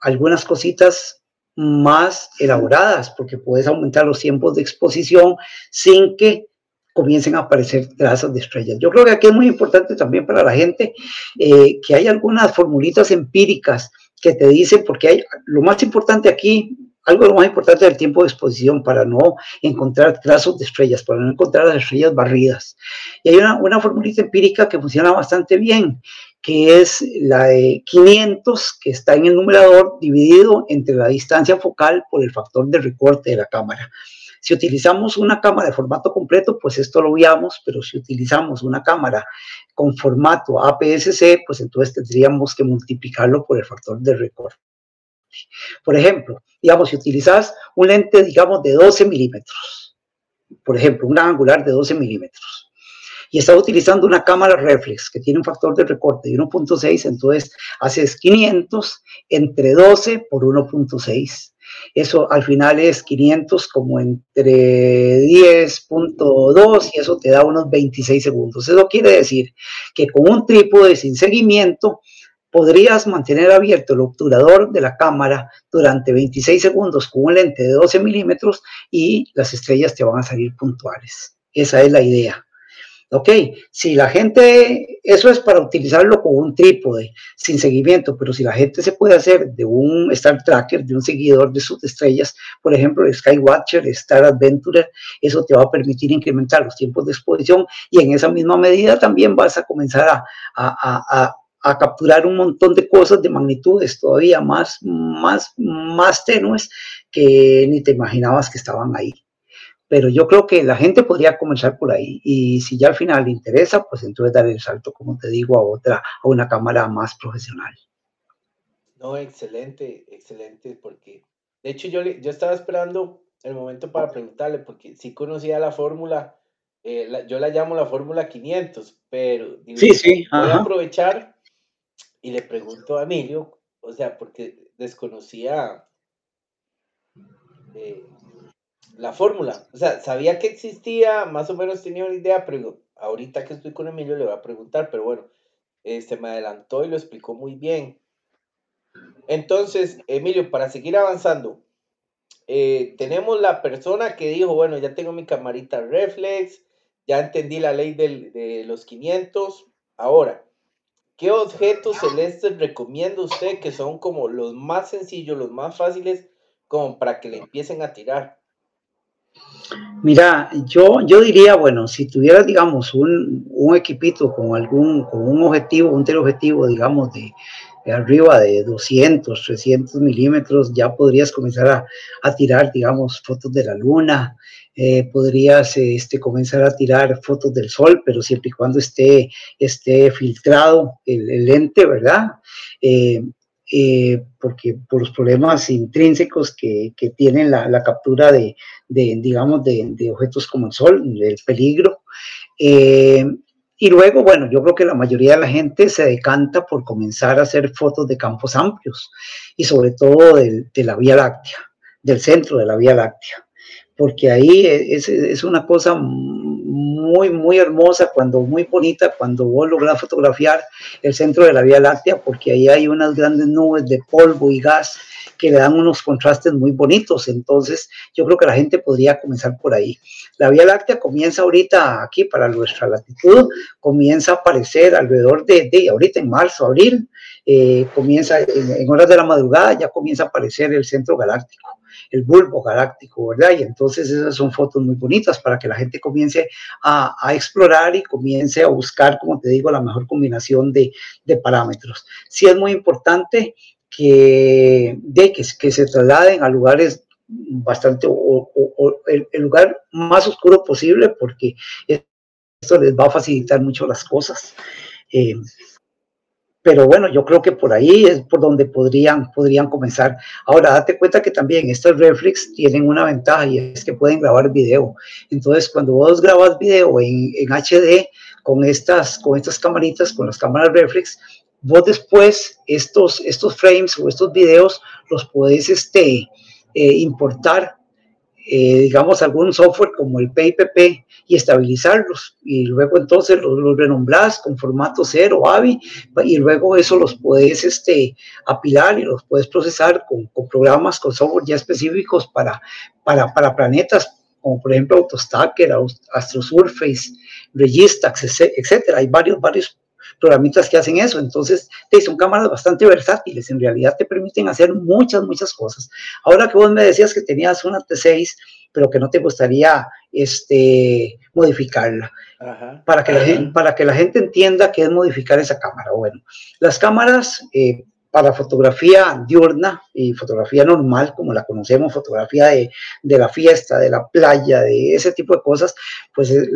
B: algunas cositas más elaboradas, porque puedes aumentar los tiempos de exposición sin que comiencen a aparecer trazas de estrellas. Yo creo que aquí es muy importante también para la gente eh, que hay algunas formulitas empíricas que te dicen, porque hay, lo más importante aquí, algo de lo más importante del tiempo de exposición para no encontrar trazos de estrellas, para no encontrar las estrellas barridas. Y hay una, una formulita empírica que funciona bastante bien, que es la de 500, que está en el numerador, dividido entre la distancia focal por el factor de recorte de la cámara. Si utilizamos una cámara de formato completo, pues esto lo veamos, pero si utilizamos una cámara con formato APS-C, pues entonces tendríamos que multiplicarlo por el factor de recorte. Por ejemplo, digamos, si utilizas un lente, digamos, de 12 milímetros, por ejemplo, un angular de 12 milímetros, y estás utilizando una cámara reflex que tiene un factor de recorte de 1.6, entonces haces 500 entre 12 por 1.6 eso al final es 500 como entre 10.2 y eso te da unos 26 segundos. Eso quiere decir que con un trípode sin seguimiento podrías mantener abierto el obturador de la cámara durante 26 segundos con un lente de 12 milímetros y las estrellas te van a salir puntuales. Esa es la idea. Ok, si la gente, eso es para utilizarlo con un trípode, sin seguimiento, pero si la gente se puede hacer de un Star Tracker, de un seguidor de sus estrellas, por ejemplo, Skywatcher, Star Adventurer, eso te va a permitir incrementar los tiempos de exposición y en esa misma medida también vas a comenzar a, a, a, a capturar un montón de cosas de magnitudes todavía más, más, más tenues que ni te imaginabas que estaban ahí. Pero yo creo que la gente podría comenzar por ahí y si ya al final le interesa, pues entonces dar el salto, como te digo, a otra, a una cámara más profesional.
A: No, excelente, excelente, porque de hecho yo, yo estaba esperando el momento para preguntarle, porque sí conocía la fórmula, eh, la, yo la llamo la fórmula 500, pero digo,
B: sí, sí,
A: voy a aprovechar y le pregunto a Emilio, o sea, porque desconocía eh, la fórmula. O sea, sabía que existía, más o menos tenía una idea, pero ahorita que estoy con Emilio le voy a preguntar, pero bueno, este me adelantó y lo explicó muy bien. Entonces, Emilio, para seguir avanzando, eh, tenemos la persona que dijo, bueno, ya tengo mi camarita reflex, ya entendí la ley de los 500. Ahora, ¿qué objetos celestes recomienda usted que son como los más sencillos, los más fáciles, como para que le empiecen a tirar?
B: Mira, yo, yo diría, bueno, si tuvieras, digamos, un, un equipito con algún, con un objetivo, un teleobjetivo, digamos, de, arriba de 200, 300 milímetros, ya podrías comenzar a, a tirar, digamos, fotos de la luna, eh, podrías este, comenzar a tirar fotos del sol, pero siempre y cuando esté, esté filtrado el, lente, ¿verdad? Eh, eh, porque por los problemas intrínsecos que, que tienen la, la, captura de, de digamos, de, de, objetos como el sol, el peligro. Eh, y luego, bueno, yo creo que la mayoría de la gente se decanta por comenzar a hacer fotos de campos amplios y sobre todo de la Vía Láctea, del centro de la Vía Láctea, porque ahí es, una cosa muy, muy hermosa, cuando muy bonita, cuando vos logras fotografiar el centro de la Vía Láctea, porque ahí hay unas grandes nubes de polvo y gas que le dan unos contrastes muy bonitos. Entonces, yo creo que la gente podría comenzar por ahí. La Vía Láctea comienza ahorita aquí para nuestra latitud, comienza a aparecer alrededor de, de ahorita en marzo, abril, eh, comienza en, en horas de la madrugada, ya comienza a aparecer el centro galáctico el bulbo galáctico, ¿verdad? Y entonces esas son fotos muy bonitas para que la gente comience a, explorar y comience a buscar, como te digo, la mejor combinación de, de parámetros. Sí es muy importante que, de, que, se trasladen a lugares bastante, o, el, lugar más oscuro posible, porque esto les va a facilitar mucho las cosas. Eh, pero bueno, yo creo que por ahí es por donde podrían, podrían comenzar. Ahora, date cuenta que también estos reflex tienen una ventaja y es que pueden grabar video. Entonces, cuando vos grabas video en, en HD con estas, con estas camaritas, con las cámaras reflex, vos después estos, estos frames o estos videos los podés este, eh, importar eh, digamos, algún software como el PIPP y estabilizarlos. Y luego entonces los, los renombras con formato 0, AVI, y luego eso los puedes este, apilar y los puedes procesar con, con programas, con software ya específicos para, para, para planetas, como por ejemplo AutoStacker, AstroSurface, Registax, etcétera. Hay varios, varios programitas que hacen eso. Entonces, son cámaras bastante versátiles, en realidad te permiten hacer muchas, muchas cosas. Ahora que vos me decías que tenías una T6, pero que no te gustaría este, modificarla. Ajá, para, que ajá. La, para que la gente entienda qué es modificar esa cámara. Bueno, las cámaras eh, para fotografía diurna y fotografía normal, como la conocemos, fotografía de, de la fiesta, de la playa, de ese tipo de cosas, pues eh,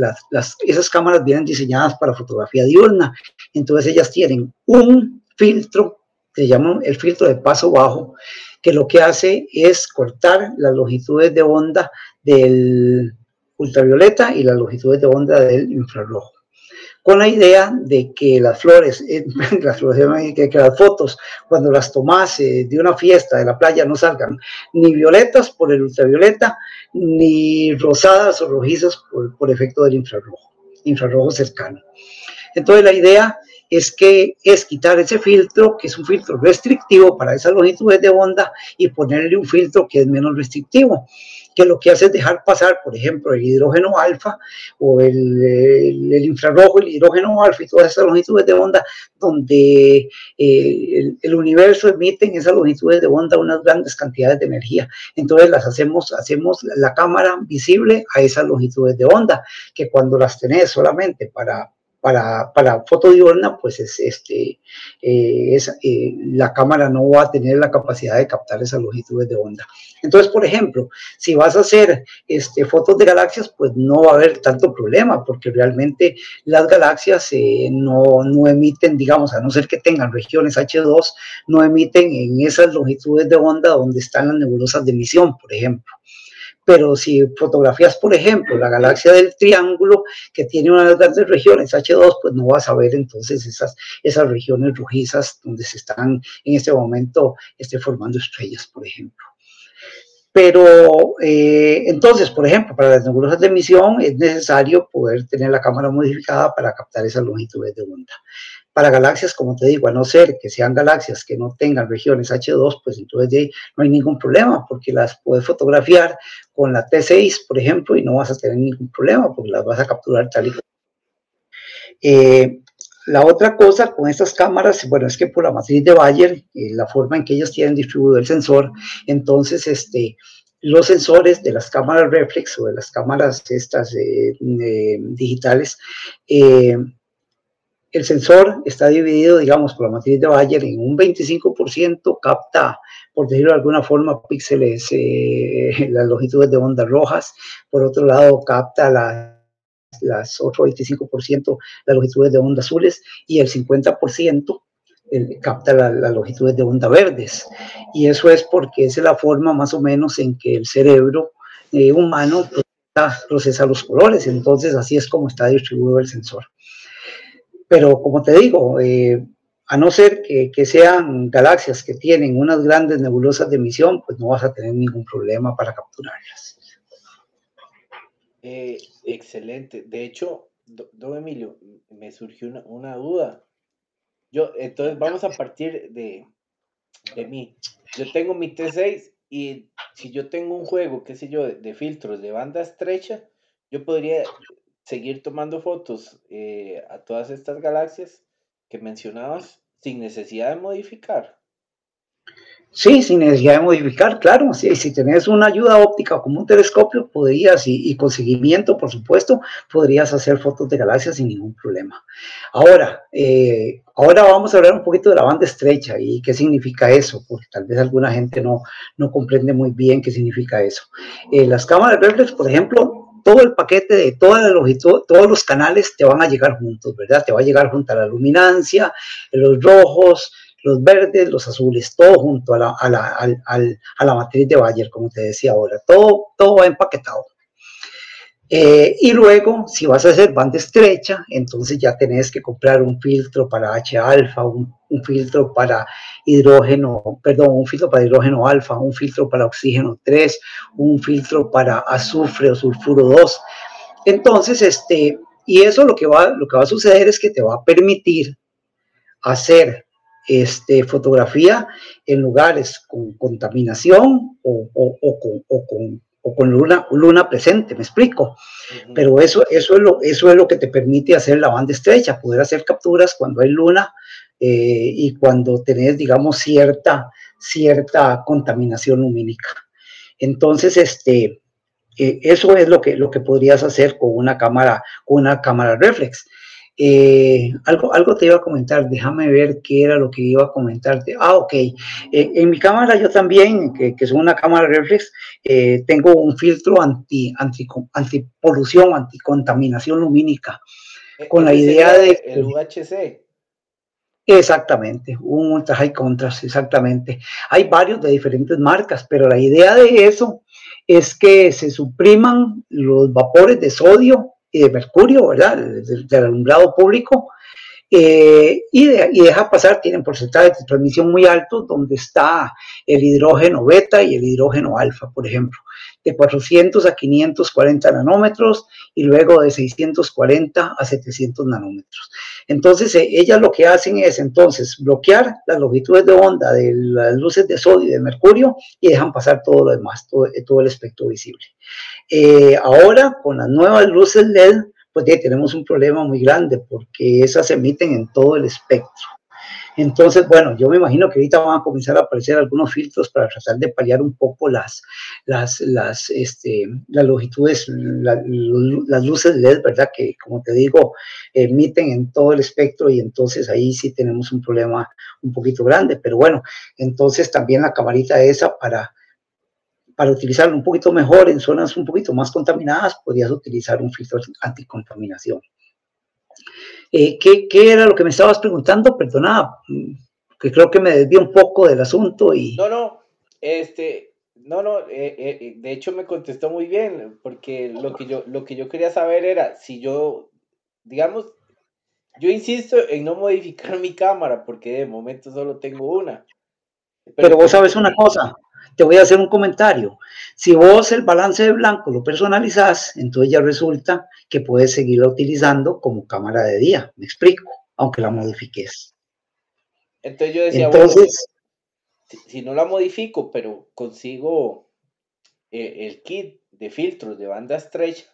B: esas cámaras vienen diseñadas para fotografía diurna. Entonces ellas tienen un filtro, que llaman el filtro de paso bajo, que lo que hace es cortar las longitudes de onda del ultravioleta y las longitudes de onda del infrarrojo con la idea de que las flores, eh, *laughs* las, flores que, que, las fotos, cuando las tomas eh, de una fiesta de la playa, no salgan ni violetas por el ultravioleta, ni rosadas o rojizas por, por efecto del infrarrojo, infrarrojo cercano. Entonces la idea es que es quitar ese filtro, que es un filtro restrictivo para esas longitudes de onda, y ponerle un filtro que es menos restrictivo que lo que hace es dejar pasar, por ejemplo, el hidrógeno alfa o el, infrarrojo, el hidrógeno alfa y todas esas longitudes de onda donde eh, el, universo emite en esas longitudes de onda unas grandes cantidades de energía. Entonces las hacemos, hacemos la cámara visible a esas longitudes de onda, que cuando las tenés solamente para para, para fotodiurna, pues es, este, eh, es, eh, la cámara no va a tener la capacidad de captar esas longitudes de onda. Entonces, por ejemplo, si vas a hacer este, fotos de galaxias, pues no va a haber tanto problema, porque realmente las galaxias eh, no, no emiten, digamos, a no ser que tengan regiones H2, no emiten en esas longitudes de onda donde están las nebulosas de emisión, por ejemplo pero si fotografías, por ejemplo, la galaxia del triángulo, que tiene unas grandes regiones H2, pues no vas a ver entonces esas, esas regiones rojizas donde se están en este momento este, formando estrellas, por ejemplo. Pero eh, entonces, por ejemplo, para las nebulosas de emisión es necesario poder tener la cámara modificada para captar esas longitudes de onda. Para galaxias, como te digo, a no ser que sean galaxias que no tengan regiones H2, pues entonces no hay ningún problema porque las puedes fotografiar con la T6, por ejemplo, y no vas a tener ningún problema porque las vas a capturar tal y como. Eh, la otra cosa con estas cámaras, bueno, es que por la matriz de Bayer, eh, la forma en que ellos tienen distribuido el sensor, entonces este, los sensores de las cámaras reflex o de las cámaras estas eh, digitales, eh, el sensor está dividido, digamos, por la matriz de Bayer en un 25% capta, por decirlo de alguna forma, píxeles, *laughs* las longitudes de ondas rojas, por otro lado capta la las otro 25% las longitudes de onda azules y el 50% capta las longitudes de onda verdes. Y eso es porque es la forma más o menos en que el cerebro eh, humano procesa, los colores. Entonces así es como está distribuido el sensor. Pero como te digo, eh, a no ser que, sean galaxias que tienen unas grandes nebulosas de emisión, pues no vas a tener ningún problema para capturarlas.
A: Eh, excelente. De hecho, don Emilio, me surgió una, duda. Yo, entonces vamos a partir de, de mí. Yo tengo mi T6 y si yo tengo un juego, qué sé yo, de, filtros de banda estrecha, yo podría seguir tomando fotos eh, a todas estas galaxias que mencionabas sin necesidad de modificar.
B: Sí, sin necesidad de modificar, claro. Sí, si tenés una ayuda óptica como un telescopio, podrías, y, con seguimiento, por supuesto, podrías hacer fotos de galaxias sin ningún problema. Ahora, eh, ahora vamos a hablar un poquito de la banda estrecha y qué significa eso, porque tal vez alguna gente no, no comprende muy bien qué significa eso. Eh, las cámaras reflex, por ejemplo, todo el paquete de toda la longitud, todos los canales te van a llegar juntos, ¿verdad? Te va a llegar junto a la luminancia, los rojos, los verdes, los azules, todo junto a la, a la, a la matriz de Bayer, como te decía ahora, todo, todo va empaquetado. Eh, y luego, si vas a hacer banda estrecha, entonces ya tenés que comprar un filtro para H-alfa, un, un, filtro para hidrógeno, perdón, un filtro para hidrógeno alfa, un filtro para oxígeno 3, un filtro para azufre o sulfuro 2. Entonces, este, y eso lo que va, lo que va a suceder es que te va a permitir hacer este, fotografía en lugares con contaminación o, con, con, luna, luna, presente, me explico. Pero eso, eso, es lo, eso es lo que te permite hacer la banda estrecha, poder hacer capturas cuando hay luna eh, y cuando tenés, digamos, cierta, cierta contaminación lumínica. Entonces, este, eh, eso es lo que, lo que podrías hacer con una cámara, con una cámara reflex. Eh, algo, algo te iba a comentar, déjame ver qué era lo que iba a comentarte. Ah, ok. Eh, en mi cámara yo también, que, que es una cámara reflex, eh, tengo un filtro anti, anti, antipolución, anticontaminación lumínica, con la idea de...
A: El UHC.
B: Exactamente, un ultra high contrast, exactamente. Hay varios de diferentes marcas, pero la idea de eso es que se supriman los vapores de sodio y de mercurio, ¿verdad? Del, alumbrado público, eh, y, deja pasar, tienen porcentajes de transmisión muy altos, donde está el hidrógeno beta y el hidrógeno alfa, por ejemplo, de 400 a 540 nanómetros y luego de 640 a 700 nanómetros. Entonces, eh, ellas lo que hacen es entonces bloquear las longitudes de onda de las luces de sodio y de mercurio y dejan pasar todo lo demás, todo, todo el espectro visible. Eh, ahora, con las nuevas luces LED, pues ya tenemos un problema muy grande porque esas emiten en todo el espectro. Entonces, bueno, yo me imagino que ahorita van a comenzar a aparecer algunos filtros para tratar de paliar un poco las, las, las, este, las longitudes, las luces LED, ¿verdad? Que, como te digo, emiten en todo el espectro y entonces ahí sí tenemos un problema un poquito grande. Pero bueno, entonces también la camarita esa para para utilizarlo un poquito mejor en zonas un poquito más contaminadas, podrías utilizar un filtro anticontaminación. Eh, ¿qué, ¿qué, era lo que me estabas preguntando? Perdona, que creo que me desvié un poco del asunto y...
A: No, no, este, no, no, eh, eh, de hecho me contestó muy bien, porque lo que, yo, lo que yo quería saber era si yo, digamos, yo insisto en no modificar mi cámara, porque de momento solo tengo una.
B: Pero, Pero vos sabes una cosa, te voy a hacer un comentario. Si vos el balance de blanco lo personalizás, entonces ya resulta que puedes seguirla utilizando como cámara de día. Me explico, aunque la modifiques.
A: Entonces yo decía, entonces, si, no la modifico, pero consigo eh, el kit de filtros de banda estrecha,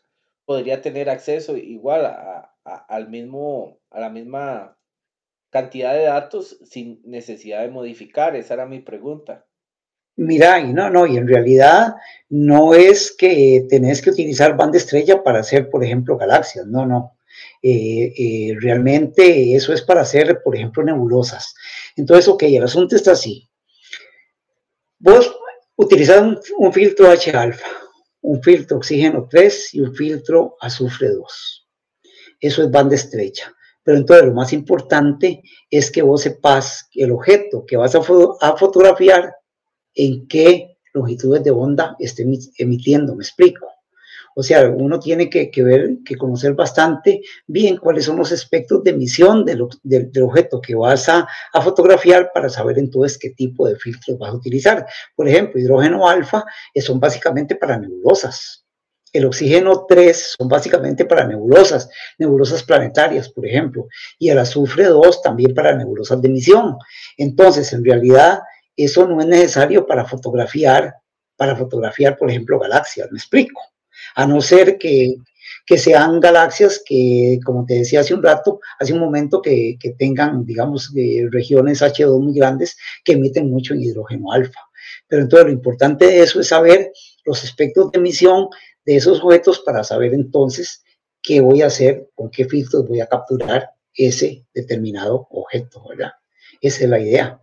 A: podría tener acceso igual a, al mismo, a la misma cantidad de datos sin necesidad de modificar. Esa era mi pregunta.
B: Mira, y no, no, y en realidad no es que tenés que utilizar banda estrella para hacer, por ejemplo, galaxias, no, no. Eh, eh, realmente eso es para hacer, por ejemplo, nebulosas. Entonces, ok, el asunto está así. Vos utilizas un, filtro H-alfa, un filtro oxígeno 3 y un filtro azufre 2. Eso es banda estrecha. Pero entonces lo más importante es que vos sepas el objeto que vas a fotografiar en qué longitudes de onda esté emitiendo, me explico. O sea, uno tiene que, ver, que conocer bastante bien cuáles son los aspectos de emisión del, objeto que vas a, fotografiar para saber entonces qué tipo de filtros vas a utilizar. Por ejemplo, hidrógeno alfa eh, son básicamente para nebulosas. El oxígeno 3 son básicamente para nebulosas, nebulosas planetarias, por ejemplo. Y el azufre 2 también para nebulosas de emisión. Entonces, en realidad, eso no es necesario para fotografiar, para fotografiar, por ejemplo, galaxias, me explico. A no ser que, sean galaxias que, como te decía hace un rato, hace un momento, que, tengan, digamos, regiones H2 muy grandes que emiten mucho en hidrógeno alfa. Pero entonces lo importante de eso es saber los aspectos de emisión de esos objetos para saber entonces qué voy a hacer, con qué filtros voy a capturar ese determinado objeto, ¿verdad? Esa es la idea.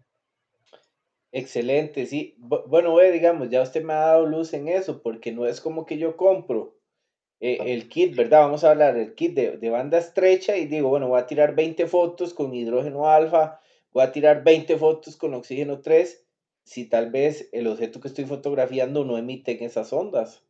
A: Excelente, sí. Bueno, digamos, ya usted me ha dado luz en eso, porque no es como que yo compro eh, el kit, ¿verdad? Vamos a hablar del kit de, banda estrecha y digo, bueno, voy a tirar 20 fotos con hidrógeno alfa, voy a tirar 20 fotos con oxígeno 3, si tal vez el objeto que estoy fotografiando no emite en esas ondas.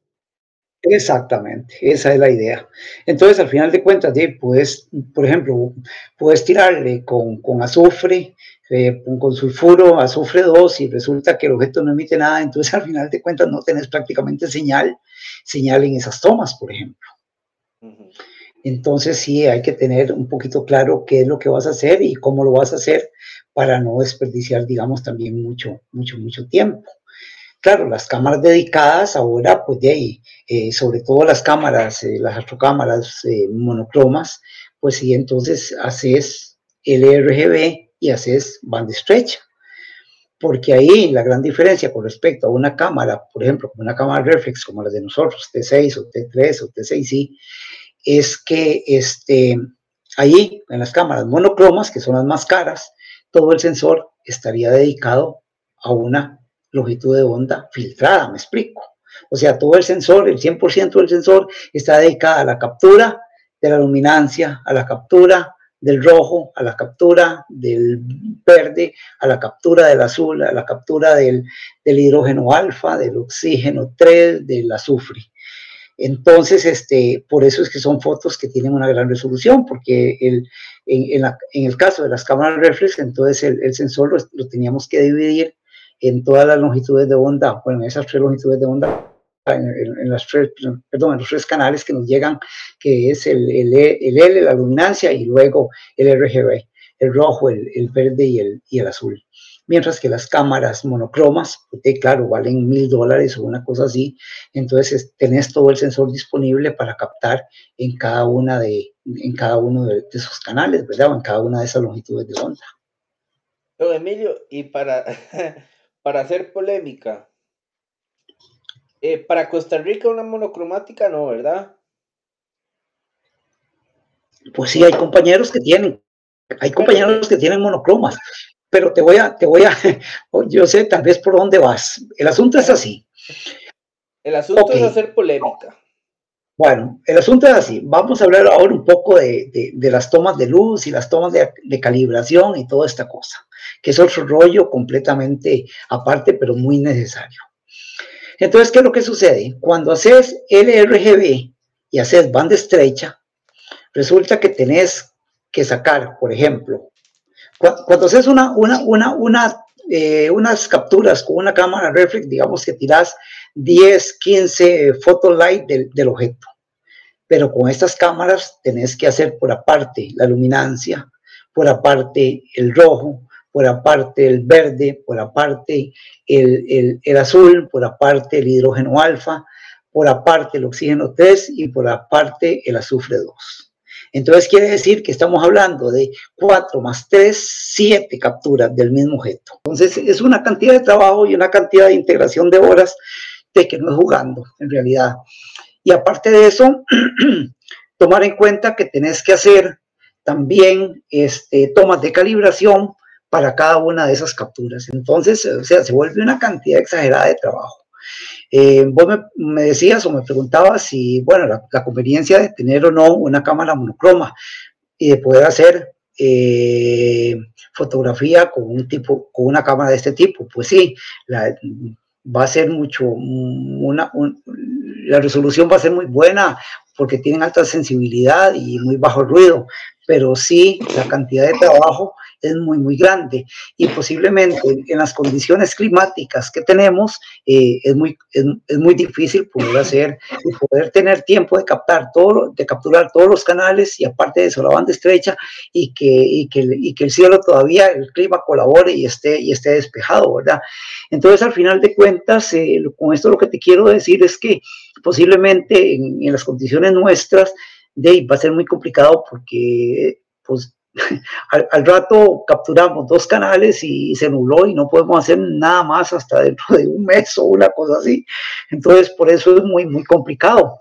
B: Exactamente, esa es la idea. Entonces, al final de cuentas, puedes, por ejemplo, puedes tirarle con, con azufre, eh, con sulfuro, azufre 2 y resulta que el objeto no emite nada, entonces *laughs* al final de cuentas no tenés prácticamente señal, señal en esas tomas, por ejemplo. Entonces sí, hay que tener un poquito claro qué es lo que vas a hacer y cómo lo vas a hacer para no desperdiciar, digamos, también mucho, mucho, mucho tiempo. Claro, las cámaras dedicadas ahora, pues de ahí, eh, sobre todo las cámaras, eh, las astrocámaras eh, monocromas, pues sí, entonces haces RGB y haces banda estrecha. Porque ahí la gran diferencia con respecto a una cámara, por ejemplo, como una cámara reflex como la de nosotros, T6 o T3 o T6i, es que este, ahí en las cámaras monocromas, que son las más caras, todo el sensor estaría dedicado a una longitud de onda filtrada, me explico. O sea, todo el sensor, el 100% del sensor está dedicado a la captura de la luminancia, a la captura del rojo, a la captura del verde, a la captura del azul, a la captura del, hidrógeno alfa, del oxígeno 3, del azufre. Entonces, este, por eso es que son fotos que tienen una gran resolución, porque el, en, el caso de las cámaras reflex, entonces el, sensor lo, teníamos que dividir en todas las longitudes de onda, bueno, en esas tres longitudes de onda, en, las tres, perdón, en los tres canales que nos llegan, que es el, el, el L, la luminancia, y luego el RGB, el rojo, el, el verde y el, y el azul. Mientras que las cámaras monocromas, pues, claro, valen mil dólares o una cosa así, entonces tenés todo el sensor disponible para captar en cada, una de, en cada uno de, esos canales, ¿verdad? O en cada una de esas longitudes de onda.
A: Emilio, y para *laughs* para hacer polémica. Eh, para Costa Rica una monocromática no, ¿verdad?
B: Pues sí, hay compañeros que tienen, hay compañeros que tienen monocromas, pero te voy a, te voy a, *laughs* yo sé tal vez por dónde vas. El asunto es así.
A: El asunto es hacer polémica.
B: Bueno, el asunto es así. Vamos a hablar ahora un poco de, las tomas de luz y las tomas de, de, calibración y toda esta cosa, que es otro rollo completamente aparte, pero muy necesario. Entonces, ¿qué es lo que sucede? Cuando haces LRGB y haces banda estrecha, resulta que tenés que sacar, por ejemplo, cuando, haces una, una, una, eh, unas capturas con una cámara reflex, digamos que tiras 10, 15 fotos light del, del objeto. Pero con estas cámaras tenés que hacer por aparte la luminancia, por aparte el rojo, por aparte el verde, por aparte el, el, el, azul, por aparte el hidrógeno alfa, por aparte el oxígeno 3 y por aparte el azufre 2. Entonces quiere decir que estamos hablando de 4 más 3, 7 capturas del mismo objeto. Entonces es una cantidad de trabajo y una cantidad de integración de horas de que no es jugando en realidad. Y aparte de eso, *clears throat* tomar en cuenta que tenés que hacer también este, tomas de calibración para cada una de esas capturas. Entonces, o sea, se vuelve una cantidad exagerada de trabajo. Eh, vos me, decías o me preguntabas si, bueno, la, conveniencia de tener o no una cámara monocroma y de poder hacer eh, fotografía con un tipo, con una cámara de este tipo. Pues sí, va a ser mucho, una, la resolución va a ser muy buena porque tienen alta sensibilidad y muy bajo ruido, pero sí la cantidad de trabajo es muy, muy grande y posiblemente en las condiciones climáticas que tenemos eh, es, muy, es, muy difícil poder hacer y poder tener tiempo de captar todo, de capturar todos los canales y aparte de eso la banda estrecha y que, y que, y que el cielo todavía, el clima colabore y esté, y esté despejado, ¿verdad? Entonces al final de cuentas, eh, con esto lo que te quiero decir es que posiblemente en, las condiciones nuestras, de va a ser muy complicado porque pues al, rato capturamos dos canales y se nubló y no podemos hacer nada más hasta dentro de un mes o una cosa así. Entonces, por eso es muy, muy complicado.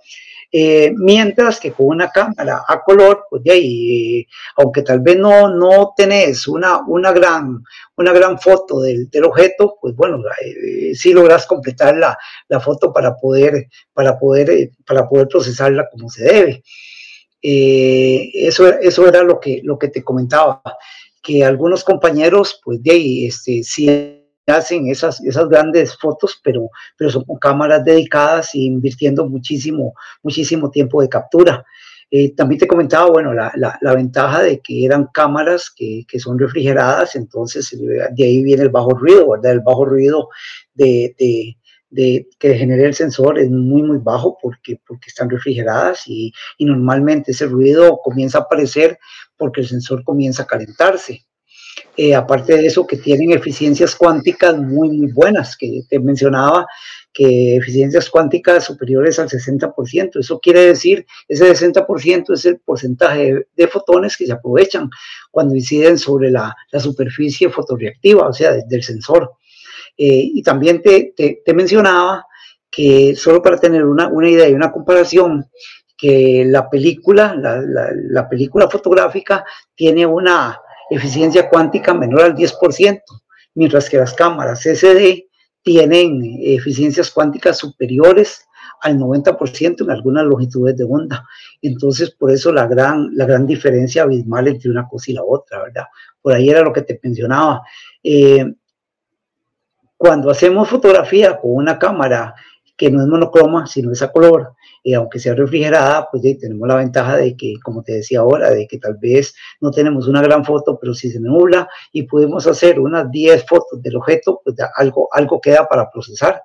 B: Eh, mientras que con una cámara a color, pues de ahí, eh, aunque tal vez no, no tenés una, una, gran, una gran foto del, del objeto, pues bueno, eh, sí logras completar la, la, foto para poder, para, poder, para poder procesarla como se debe. Eh, eso, eso era lo que, lo que te comentaba, que algunos compañeros, pues de ahí, este, sí hacen esas, esas grandes fotos, pero, pero son con cámaras dedicadas e invirtiendo muchísimo, muchísimo tiempo de captura. Eh, también te comentaba, bueno, la, la, la, ventaja de que eran cámaras que, que, son refrigeradas, entonces de ahí viene el bajo ruido, ¿verdad? El bajo ruido de, de, que genere el sensor es muy, muy bajo porque, porque están refrigeradas y, y, normalmente ese ruido comienza a aparecer porque el sensor comienza a calentarse. Eh, aparte de eso, que tienen eficiencias cuánticas muy, muy buenas, que te mencionaba que eficiencias cuánticas superiores al 60%. Eso quiere decir, ese 60% es el porcentaje de, de, fotones que se aprovechan cuando inciden sobre la, la superficie fotorreactiva, o sea, del sensor. Eh, y también te, te, te, mencionaba que solo para tener una, una, idea y una comparación, que la película, la, la, la película fotográfica tiene una eficiencia cuántica menor al 10%, mientras que las cámaras SD tienen eficiencias cuánticas superiores al 90% en algunas longitudes de onda. Entonces, por eso la gran, la gran diferencia abismal entre una cosa y la otra, ¿verdad? Por ahí era lo que te mencionaba. Eh, cuando hacemos fotografía con una cámara que no es monocroma, sino es a color, y aunque sea refrigerada, pues tenemos la ventaja de que, como te decía ahora, de que tal vez no tenemos una gran foto, pero si se nubla y podemos hacer unas 10 fotos del objeto, pues algo, algo queda para procesar.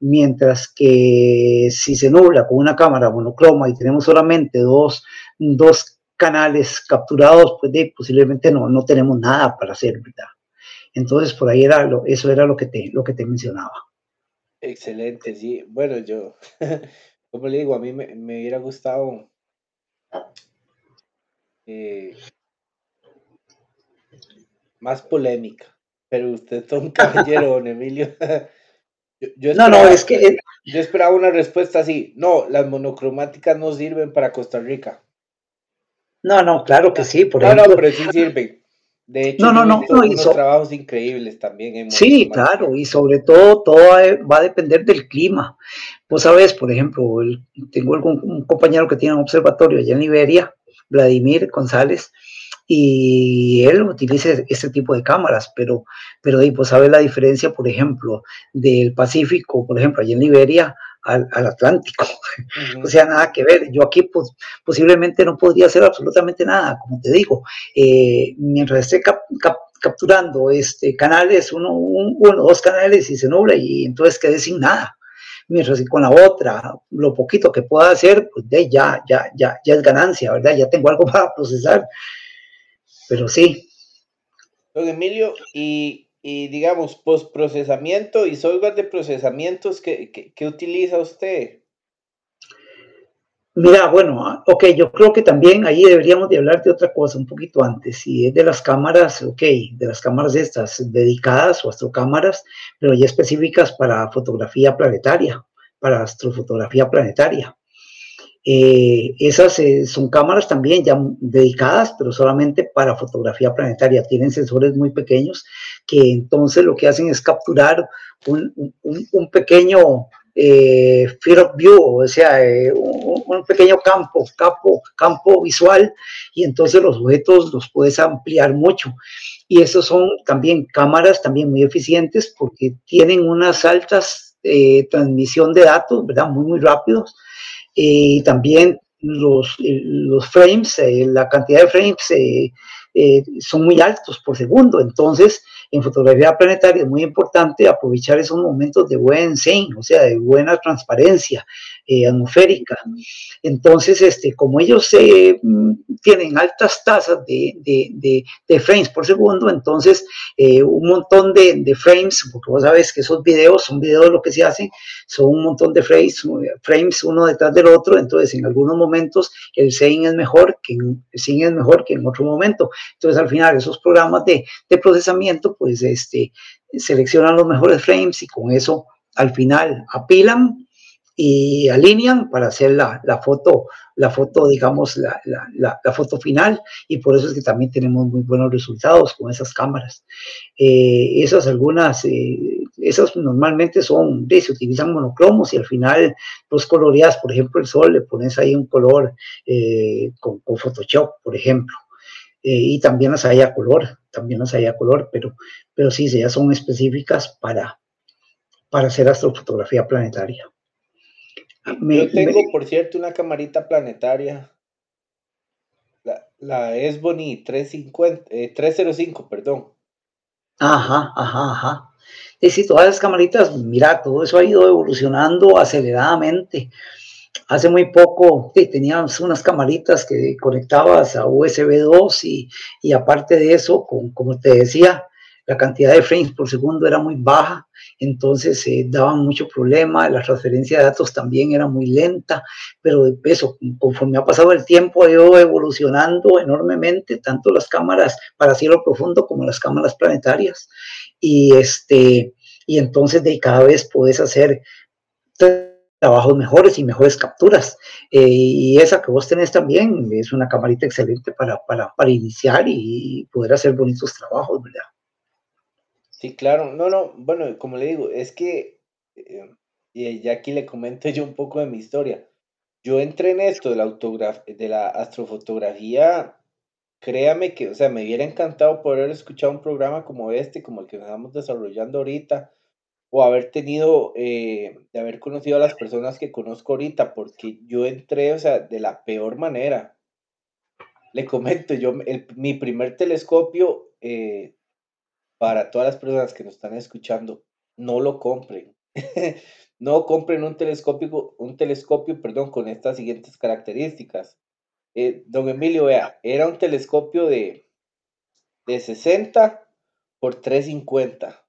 B: Mientras que si se nubla con una cámara monocroma y tenemos solamente dos, dos canales capturados, pues posiblemente no, no tenemos nada para hacer, ¿verdad? Entonces, por ahí era lo, eso era lo que te, lo que te mencionaba.
A: Excelente, sí. Bueno, yo, *laughs* como le digo, a mí me, me hubiera gustado eh, más polémica, pero usted es *laughs* un caballero, don Emilio. *laughs*
B: yo, yo esperaba, no, no, es que...
A: Yo esperaba una respuesta así, no, las monocromáticas no sirven para Costa Rica.
B: No, no, claro que sí,
A: por no, ejemplo. No, pero sí sirven. De hecho, no, no, no, no so trabajos increíbles también.
B: sí, claro, y sobre todo, todo va a depender del clima. Vos sabes, por ejemplo, el, tengo algún, un compañero que tiene un observatorio allá en Liberia, Vladimir González, y él utiliza este tipo de cámaras, pero, pero pues sabe la diferencia, por ejemplo, del Pacífico, por ejemplo, allá en Liberia, al, al Atlántico. Uh *laughs* -huh. O sea, nada que ver. Yo aquí pues, posiblemente no podría hacer absolutamente nada, como te digo. Eh, mientras esté cap, cap, capturando este, canales, uno, uno, dos canales y se nubla y entonces quedé sin nada. Mientras que con la otra, lo poquito que pueda hacer, pues de ya, ya, ya, ya es ganancia, ¿verdad? Ya tengo algo *laughs* para procesar. Pero sí.
A: Don Emilio, y, y digamos, postprocesamiento y software de procesamientos, ¿qué, qué, qué utiliza usted?
B: Mira, bueno, ok, yo creo que también ahí deberíamos de hablar de otra cosa un poquito antes. Si es de las cámaras, ok, de las cámaras estas dedicadas o astrocámaras, pero ya específicas para fotografía planetaria, para astrofotografía planetaria. Eh, esas eh, son cámaras también ya dedicadas, pero solamente para fotografía planetaria. Tienen sensores muy pequeños que entonces lo que hacen es capturar un, un, pequeño eh, field of view, o sea, un, pequeño campo, campo, campo visual, y entonces los objetos los puedes ampliar mucho. Y estos son también cámaras también muy eficientes porque tienen unas altas transmisión de datos, ¿verdad? Muy, muy rápidos. Y también los, los frames, la cantidad de frames son muy altos por segundo. Entonces, en fotografía planetaria es muy importante aprovechar esos momentos de buen zen, o sea, de buena transparencia eh, atmosférica. Entonces, este, como ellos eh, tienen altas tasas de, de, de, frames por segundo, entonces eh, un montón de, frames, porque vos sabes que esos videos son videos lo que se hacen, son un montón de frames, frames uno detrás del otro, entonces en algunos momentos el zen es mejor que el es mejor que en otro momento. Entonces al final esos programas de, de procesamiento pues este, seleccionan los mejores frames y con eso al final apilan y alinean para hacer la, la foto, la foto, digamos, la, la, la, foto final, y por eso es que también tenemos muy buenos resultados con esas cámaras. Eh, esas algunas, eh, esas normalmente son, se utilizan monocromos y al final los coloreas, por ejemplo, el sol, le pones ahí un color eh, con, con, Photoshop, por ejemplo. Y también las hay a color, también las hay a color, pero, pero sí, ya son específicas para, para hacer astrofotografía planetaria.
A: Yo tengo, por cierto, una camarita planetaria. La, la Esbony 350, 305, perdón.
B: Ajá, ajá, ajá. Es decir, todas las camaritas, mira, todo eso ha ido evolucionando aceleradamente. Hace muy poco sí, teníamos unas camaritas que conectabas a USB 2 y, y aparte de eso, con, como te decía, la cantidad de frames por segundo era muy baja, entonces eh, daban mucho problema, la transferencia de datos también era muy lenta, pero eso, conforme ha pasado el tiempo, ha ido evolucionando enormemente, tanto las cámaras para cielo profundo como las cámaras planetarias, y, este, y entonces de cada vez puedes hacer trabajos mejores y mejores capturas. Eh, y esa que vos tenés también es una camarita excelente para, para, para iniciar y poder hacer bonitos trabajos, ¿verdad?
A: Sí, claro. No, no, bueno, como le digo, es que, eh, y ya aquí le comento yo un poco de mi historia. Yo entré en esto de la, de la astrofotografía, créame que, o sea, me hubiera encantado poder escuchar un programa como este, como el que estamos desarrollando ahorita, o haber tenido, eh, de haber conocido a las personas que conozco ahorita, porque yo entré, o sea, de la peor manera. Le comento, yo, mi primer telescopio eh, para todas las personas que nos están escuchando, no lo compren. *laughs* no compren un telescopio, un telescopio, perdón, con estas siguientes características. Eh, don Emilio, vea, era un telescopio de, de 60 por 350.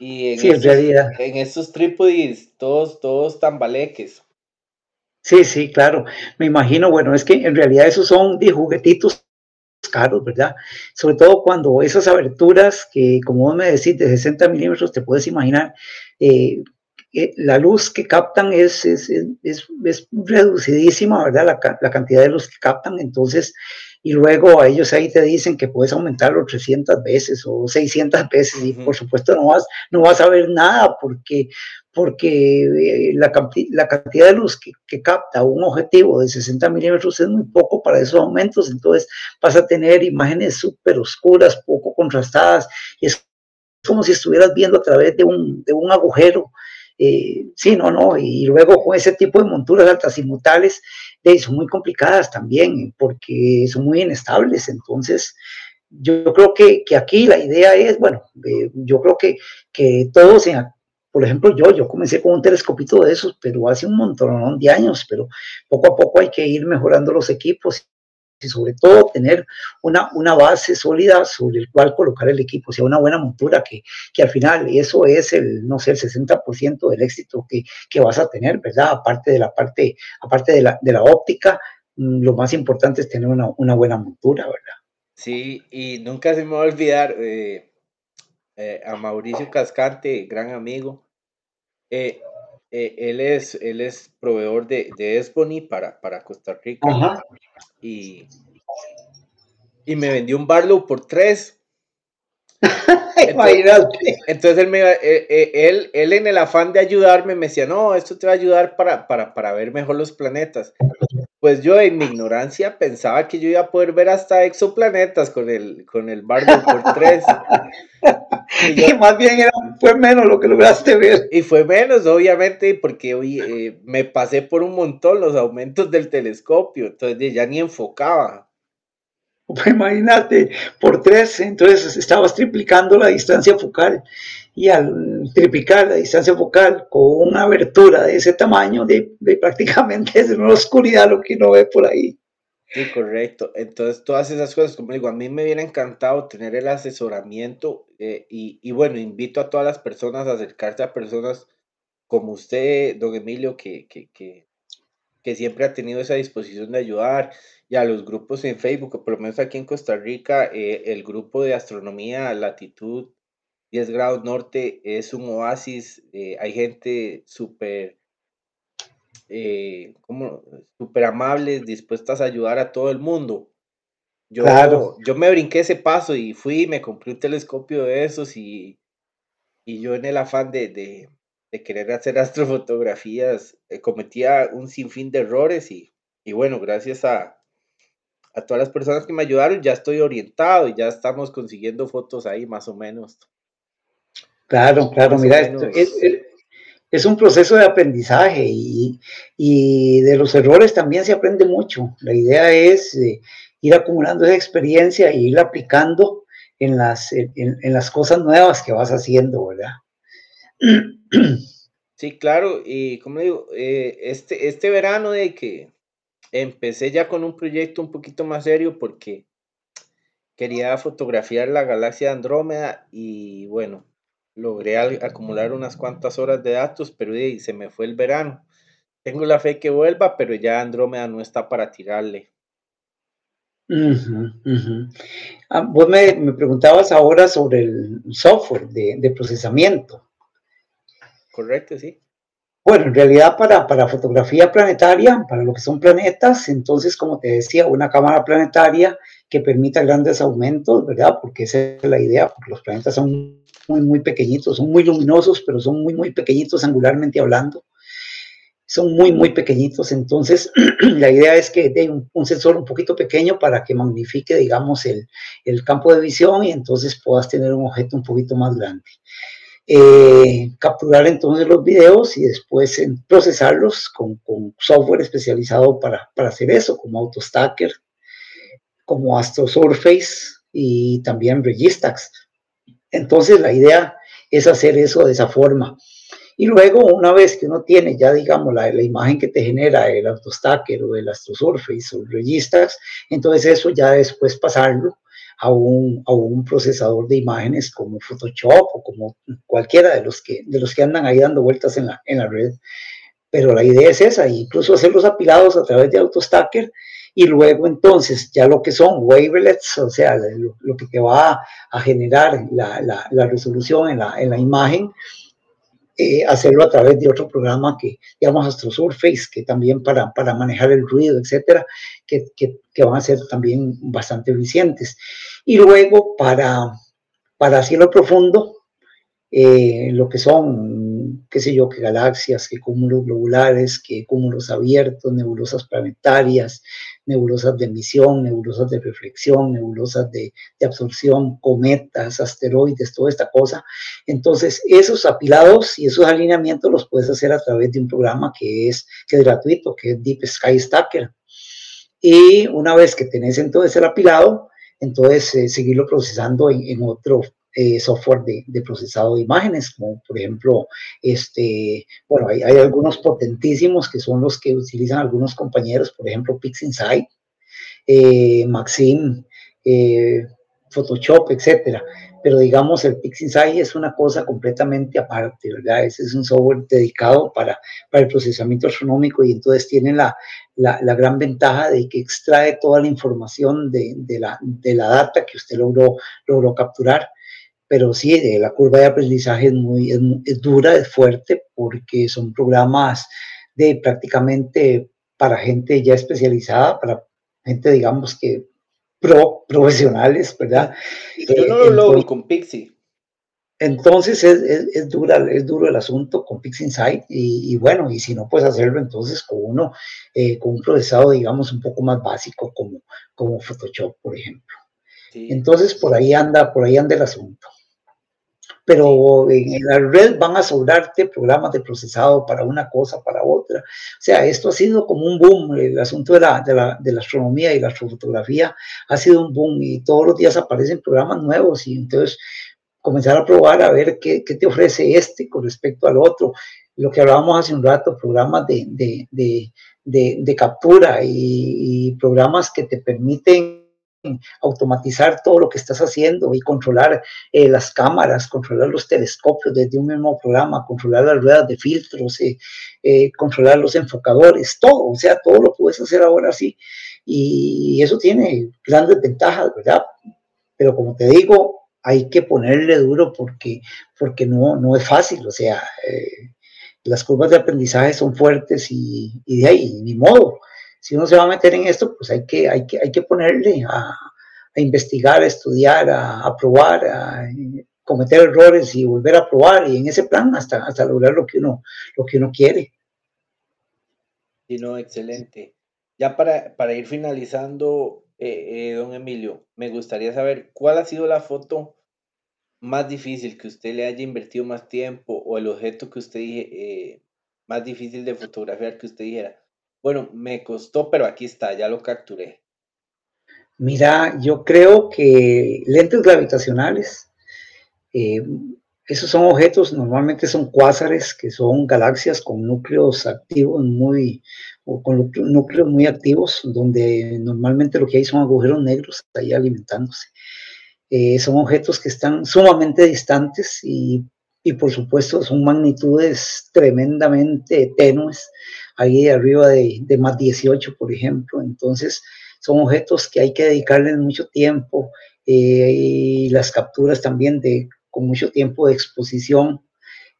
A: Y en,
B: sí,
A: esos,
B: en realidad.
A: En esos trípodes, todos, todos tambaleques.
B: Sí, sí, claro. Me imagino, bueno, es que en realidad esos son de juguetitos caros, ¿verdad? Sobre todo cuando esas aberturas que, como vos me decís, de 60 milímetros, te puedes imaginar, eh, eh, la luz que captan es, es, es, es reducidísima, ¿verdad? La, la, cantidad de luz que captan, entonces, y luego a ellos ahí te dicen que puedes aumentarlo 300 veces o 600 veces, y por supuesto no vas, no vas a ver nada porque porque eh, la, la, cantidad de luz que, que, capta un objetivo de 60 milímetros es muy poco para esos aumentos, entonces vas a tener imágenes súper oscuras, poco contrastadas, y es como si estuvieras viendo a través de un, de un agujero. Eh, sí, no, no, y luego con ese tipo de monturas altas eh, son muy complicadas también, porque son muy inestables, entonces yo creo que, que, aquí la idea es, bueno, yo creo que, que todos, por ejemplo, yo, yo comencé con un telescopito de esos, pero hace un montón de años, pero poco a poco hay que ir mejorando los equipos y sobre todo tener una, una base sólida sobre el cual colocar el equipo, o sea, una buena montura que, que al final eso es el, no sé, el 60% del éxito que, que, vas a tener, ¿verdad? Aparte de la parte, aparte de la, de la óptica, mm, lo más importante es tener una, una, buena montura, ¿verdad?
A: Sí, y nunca se me va a olvidar eh, eh, a Mauricio Cascante, gran amigo. Eh, eh, él, es, él es proveedor de, de Esbony para, para Costa Rica. Y, y me vendió un Barlow por tres. *laughs* entonces, entonces él, me, eh, eh, él, él, en el afán de ayudarme me decía, no, esto te va a ayudar para, para, para ver mejor los planetas. Pues yo en mi ignorancia pensaba que yo iba a poder ver hasta exoplanetas con el, con el por tres. *laughs*
B: Y, más bien era, fue menos lo que lograste ver.
A: Y fue menos, obviamente, porque hoy eh, me pasé por un montón los aumentos del telescopio, entonces ya ni enfocaba.
B: Pues imagínate, por tres, entonces estabas triplicando la distancia focal y al triplicar la distancia focal con una abertura de ese tamaño, de, *laughs* prácticamente es una oscuridad lo que uno ve por ahí.
A: Sí, correcto. Entonces, todas esas cosas, como digo, a mí me hubiera encantado tener el asesoramiento eh, y, bueno, invito a todas las personas a acercarse a personas como usted, don Emilio, que, que, que, que siempre ha tenido esa disposición de ayudar y a los grupos en Facebook, por lo menos aquí en Costa Rica, eh, el grupo de astronomía latitud 10 grados norte es un oasis, eh, hay gente súper eh, como súper amables, dispuestas a ayudar a todo el mundo. Yo, yo me brinqué ese paso y fui me compré un telescopio de esos y, y yo en el afán de, de, de querer hacer *laughs* astrofotografías eh, cometía un sinfín de errores y, y bueno, gracias a, a todas las personas que me ayudaron ya estoy orientado y ya estamos consiguiendo fotos ahí más o menos.
B: Claro, claro, mira, esto, es, es un proceso de aprendizaje y, y, de los errores también se aprende mucho. La idea es eh, ir acumulando esa experiencia e ir aplicando en las, en, en, las cosas nuevas que vas haciendo, ¿verdad?
A: Sí, claro, y como digo, eh, este, este verano de que empecé ya con un proyecto un poquito más serio porque quería fotografiar la galaxia de Andrómeda y bueno, logré acumular unas cuantas horas de datos, pero se me fue el verano. Tengo la fe que vuelva, pero ya Andrómeda no está para tirarle.
B: Ah, vos me, me, preguntabas ahora sobre el software de, de, procesamiento.
A: Correcto, sí.
B: Bueno, en realidad para, para fotografía planetaria, para lo que son planetas, entonces, como te decía, una cámara planetaria que permita grandes aumentos, ¿verdad? Porque esa es la idea, porque los planetas son muy, muy pequeñitos, son muy luminosos, pero son muy, muy pequeñitos angularmente hablando. Son muy, muy pequeñitos. Entonces, *clears throat* la idea es que dé un, sensor un poquito pequeño para que magnifique, digamos, el, el, campo de visión y entonces puedas tener un objeto un poquito más grande. Eh, capturar entonces los videos y después en procesarlos con, con software especializado para, para, hacer eso, como AutoStacker, como AstroSurface y también Registax. Entonces la idea es hacer eso de esa forma. Y luego, una vez que uno tiene ya, digamos, la, la imagen que te genera el AutoStacker o el AstroSurface o el Registax, entonces eso ya después pasarlo a un, a un, procesador de imágenes como Photoshop o como cualquiera de los que, de los que andan ahí dando vueltas en la, en la red. Pero la idea es esa, incluso hacer los apilados a través de AutoStacker y luego entonces ya lo que son wavelets, o sea, lo, lo que te va a, generar la, la, la resolución en la, en la imagen, eh, hacerlo a través de otro programa que llamamos AstroSurface, que también para, para manejar el ruido, etcétera, que, que, que, van a ser también bastante eficientes. Y luego para, para cielo profundo, eh, lo que son, qué sé yo, que galaxias, que cúmulos globulares, que cúmulos abiertos, nebulosas planetarias, nebulosas de emisión, nebulosas de reflexión, nebulosas de, absorción, cometas, asteroides, toda esta cosa. Entonces, esos apilados y esos alineamientos los puedes hacer a través de un programa que es, que es gratuito, que es Deep Sky Stacker. Y una vez que tenés entonces el apilado, entonces eh, seguirlo procesando en, otro eh, software de, procesado de imágenes, como por ejemplo, este, bueno, hay, algunos potentísimos que son los que utilizan algunos compañeros, por ejemplo, PixInsight, eh, Maxim, Photoshop, etcétera pero digamos el PixInsight es una cosa completamente aparte, ¿verdad? Ese es un software dedicado para, para el procesamiento astronómico y entonces tiene la, la, la, gran ventaja de que extrae toda la información de, de, la, de la data que usted logró, logró capturar. Pero sí, la curva de aprendizaje es, muy, es, dura, es fuerte, porque son programas de prácticamente para gente ya especializada, para gente, digamos, que pro, profesionales, ¿verdad?
A: Yo no lo logro con Pixie.
B: Entonces es, es, dura, es duro el asunto con PixInsight y, y, bueno, y si no puedes hacerlo entonces con uno, eh, con un procesado digamos un poco más básico como, como Photoshop, por ejemplo. Entonces por ahí anda, por ahí anda el asunto pero en la red van a sobrarte programas de procesado para una cosa, para otra. O sea, esto ha sido como un boom, el asunto de la, de la, de la astronomía y la astrofotografía ha sido un boom y todos los días aparecen programas nuevos y entonces comenzar a probar a ver qué, qué te ofrece este con respecto al otro. Lo que hablábamos hace un rato, programas de, de, de, de captura y, y programas que te permiten automatizar todo lo que estás haciendo y controlar eh, las cámaras, controlar los telescopios desde un mismo programa, controlar las ruedas de filtros, eh, eh, controlar los enfocadores, todo, o sea, todo lo puedes hacer ahora sí. Y eso tiene grandes ventajas, ¿verdad? Pero como te digo, hay que ponerle duro porque, porque no, no es fácil, o sea, las curvas de aprendizaje son fuertes y, y de ahí, ni modo si uno se va a meter en esto, pues hay que, hay que, hay que ponerle a, investigar, a estudiar, a, probar, a cometer errores y volver a probar y en ese plan hasta, hasta lograr lo que uno, lo que uno quiere.
A: Sí, no, excelente. Ya para, para ir finalizando, eh, eh, don Emilio, me gustaría saber cuál ha sido la foto más difícil que usted le haya invertido más tiempo o el objeto que usted eh, más difícil de fotografiar que usted dijera, bueno, me costó, pero aquí está, ya lo capturé.
B: Mira, yo creo que lentes gravitacionales, eh, esos son objetos, normalmente son cuásares, que son galaxias con núcleos activos muy, o con núcleos muy activos, donde normalmente lo que hay son agujeros negros ahí alimentándose. Eh, son objetos que están sumamente distantes y, y, por supuesto son magnitudes tremendamente tenues ahí arriba de, de más 18, por ejemplo. Entonces, son objetos que hay que dedicarles mucho tiempo eh, y las capturas también de, con mucho tiempo de exposición.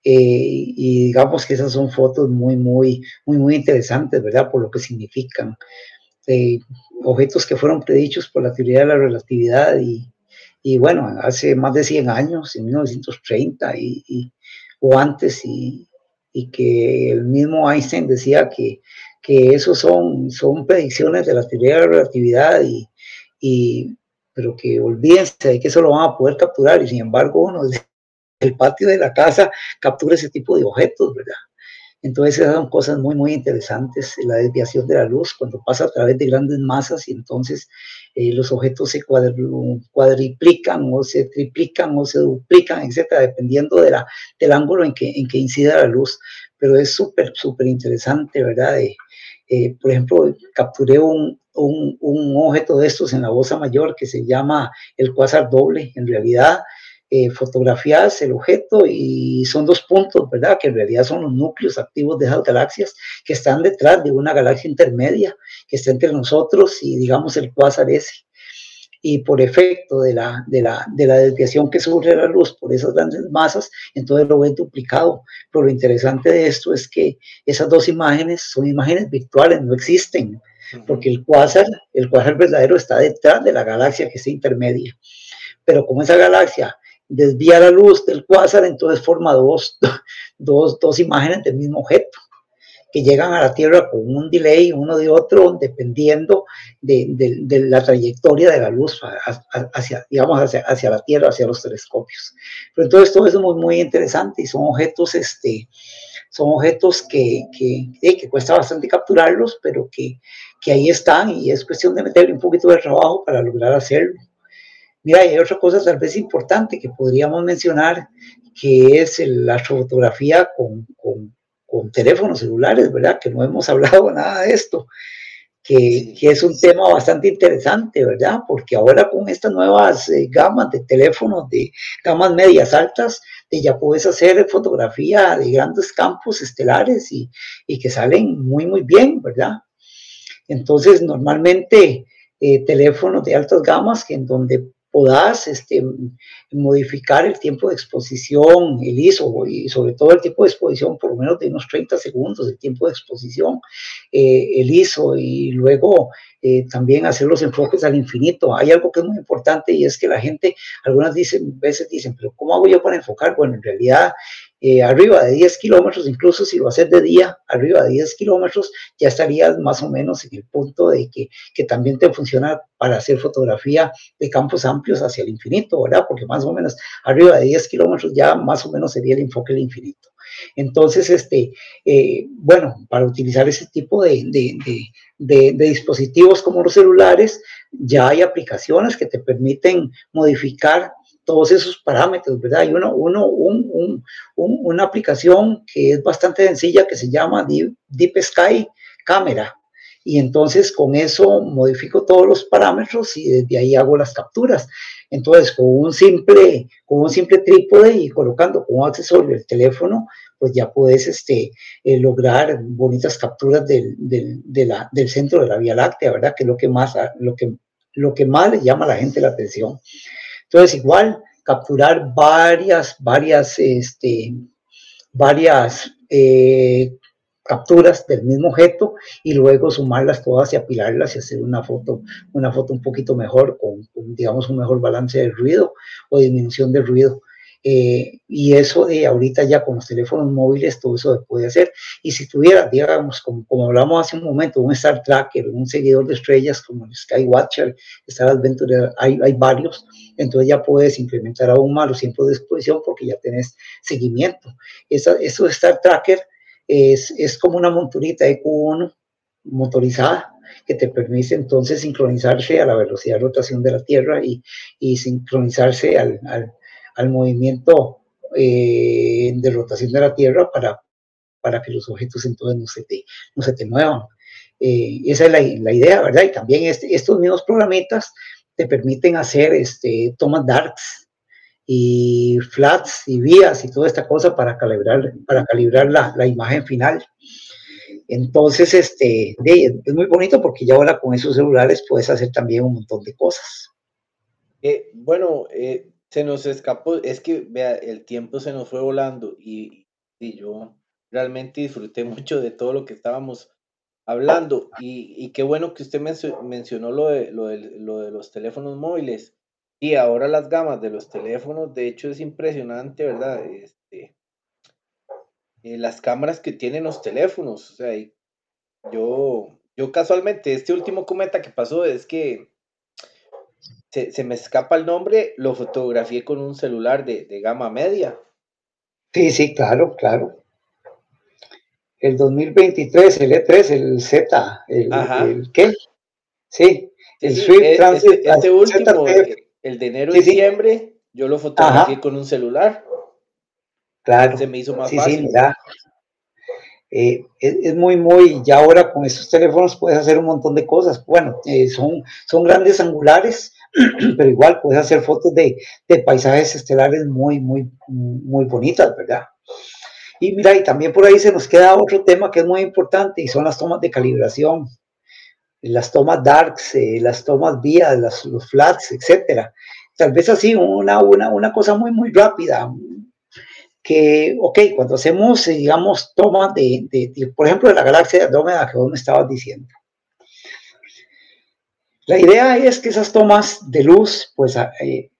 B: Eh, y digamos que esas son fotos muy, muy, muy, muy interesantes, ¿verdad? Por lo que significan. Eh, objetos que fueron predichos por la teoría de la relatividad y, y bueno, hace más de 100 años, en 1930 y, o antes, y, y que el mismo Einstein decía que, que eso son, son predicciones de la teoría de la relatividad y, y pero que olvídense de que eso lo van a poder capturar y sin embargo uno el patio de la casa captura ese tipo de objetos, ¿verdad? Entonces esas son cosas muy, muy interesantes, la desviación de la luz cuando pasa a través de grandes masas y entonces eh, los objetos se cuadriplican o se triplican o se duplican, etcétera, dependiendo de la, del ángulo en que, en que incida la luz. Pero es súper, súper interesante, ¿verdad? Eh, por ejemplo, capturé un, un, un, objeto de estos en la Bosa Mayor que se llama el cuásar doble. En realidad, eh, fotografías el objeto y son dos puntos, ¿verdad? Que en realidad son los núcleos activos de esas galaxias que están detrás de una galaxia intermedia que está entre nosotros y digamos el cuásar ese. Y por efecto de la, de la, de la desviación que sufre la luz por esas grandes masas, entonces lo ven duplicado. Pero lo interesante de esto es que esas dos imágenes son imágenes virtuales, no existen, porque el cuásar, el cuásar verdadero está detrás de la galaxia que está intermedia. Pero como esa galaxia desvía la luz del cuásar, entonces forma dos, *laughs* dos, dos imágenes del mismo objeto que llegan a la Tierra con un delay uno de otro, dependiendo de, de, de la trayectoria de la luz hacia, digamos, hacia, hacia, la Tierra, hacia los telescopios. Pero entonces todo eso es muy, muy interesante y son objetos, este, son objetos que, que, que cuesta bastante capturarlos, pero que, que ahí están y es cuestión de meterle un poquito de trabajo para lograr hacerlo. Mira, hay otra cosa tal vez importante que podríamos mencionar, que es la fotografía con, con, con, teléfonos celulares, ¿verdad? Que no hemos *laughs* hablado nada de esto, que, que, es un tema bastante interesante, ¿verdad? Porque ahora con estas nuevas eh, gamas de teléfonos, de gamas medias altas, ya puedes hacer fotografía de grandes campos estelares y, y que salen muy, muy bien, ¿verdad? Entonces, normalmente eh, teléfonos de altas gamas que en donde podás este, modificar el tiempo de exposición, el ISO y sobre todo el tiempo de exposición, por lo menos de unos 30 segundos el tiempo de exposición, eh, el ISO y luego eh, también hacer los enfoques al infinito. Hay algo que es muy importante y es que la gente, algunas dicen, veces dicen, pero ¿cómo hago yo para enfocar? Bueno, en realidad eh, arriba de 10 kilómetros, incluso si lo haces de día, arriba de 10 kilómetros, ya estarías más o menos en el punto de que, que, también te funciona para hacer fotografía de campos amplios hacia el infinito, ¿verdad? Porque más o menos arriba de 10 kilómetros ya más o menos sería el enfoque del infinito. Entonces, este, eh, bueno, para utilizar ese tipo de, de, de, de, dispositivos como los celulares, ya hay aplicaciones que te permiten modificar todos esos parámetros, ¿verdad? Hay uno, uno, un, un, una aplicación que es bastante sencilla que se llama Deep, Sky Camera. Y entonces con eso modifico todos los parámetros y desde ahí hago las capturas. Entonces con un simple, con un simple trípode y colocando como accesorio el teléfono, pues ya puedes este, eh, lograr bonitas capturas del, del, del centro de la Vía Láctea, ¿verdad? Que es lo que más, lo que, lo que más llama a la gente la atención. Entonces, igual, capturar varias, varias, este, varias eh, capturas del mismo objeto y luego sumarlas todas y apilarlas y hacer una foto, una foto un poquito mejor, con, con digamos, un mejor balance de ruido o disminución de ruido. Eh, y eso de ahorita ya con los teléfonos móviles, todo eso se puede hacer. Y si tuviera, digamos, como, como hablamos hace un momento, un Star Tracker, un seguidor de estrellas como el Skywatcher, Star Adventure, hay, hay varios, entonces ya puedes implementar aún más los tiempos de exposición porque ya tenés seguimiento. Esa, eso de Star Tracker es, es como una monturita de Q1 motorizada que te permite entonces sincronizarse a la velocidad de rotación de la Tierra y, y sincronizarse al, al al movimiento eh, de rotación de la Tierra para, para que los objetos entonces no se te, no se te muevan. Eh, esa es la, la, idea, ¿verdad? Y también este, estos mismos programitas te permiten hacer este, tomas darks y flats y vías y toda esta cosa para calibrar, para calibrar la, la imagen final. Entonces, este, es muy bonito porque ya ahora con esos celulares puedes hacer también un montón de cosas.
A: Eh, bueno, eh, se nos escapó, es que vea, el tiempo se nos fue volando y, y yo realmente disfruté *laughs* mucho de todo lo que estábamos hablando y, y qué bueno que usted mencionó lo de, lo, de, lo de los teléfonos móviles y ahora las gamas de los teléfonos, de hecho es impresionante, ¿verdad? Este, eh, las cámaras que tienen los teléfonos, o sea, yo, yo casualmente, este último cometa que pasó es que se, me escapa el nombre, lo fotografié con un celular de, gama media.
B: Sí, sí, claro, claro. El 2023, el E3, el Z, el, ¿qué? Sí,
A: el Swift e, Transit. Este, último, el, de enero y diciembre, yo lo fotografié con un celular.
B: Claro. Se me hizo más fácil. Sí, mira. Eh, es, muy, muy, ya ahora con estos teléfonos puedes hacer un montón de cosas. Bueno, eh, son, son grandes angulares, *clears throat* pero igual puedes hacer fotos de, de, paisajes estelares muy, muy, muy bonitas, ¿verdad? Y mira, y también por ahí se nos queda otro tema que es muy importante y son las tomas de calibración, las tomas darks, eh, las tomas vías, los flats, etcétera. Tal vez así una, una, una cosa muy, muy rápida, que, ok, cuando hacemos, digamos, tomas de, de, de, por ejemplo, de la galaxia de Andrómeda que vos me estabas diciendo, la idea es que esas tomas de luz, pues, eh,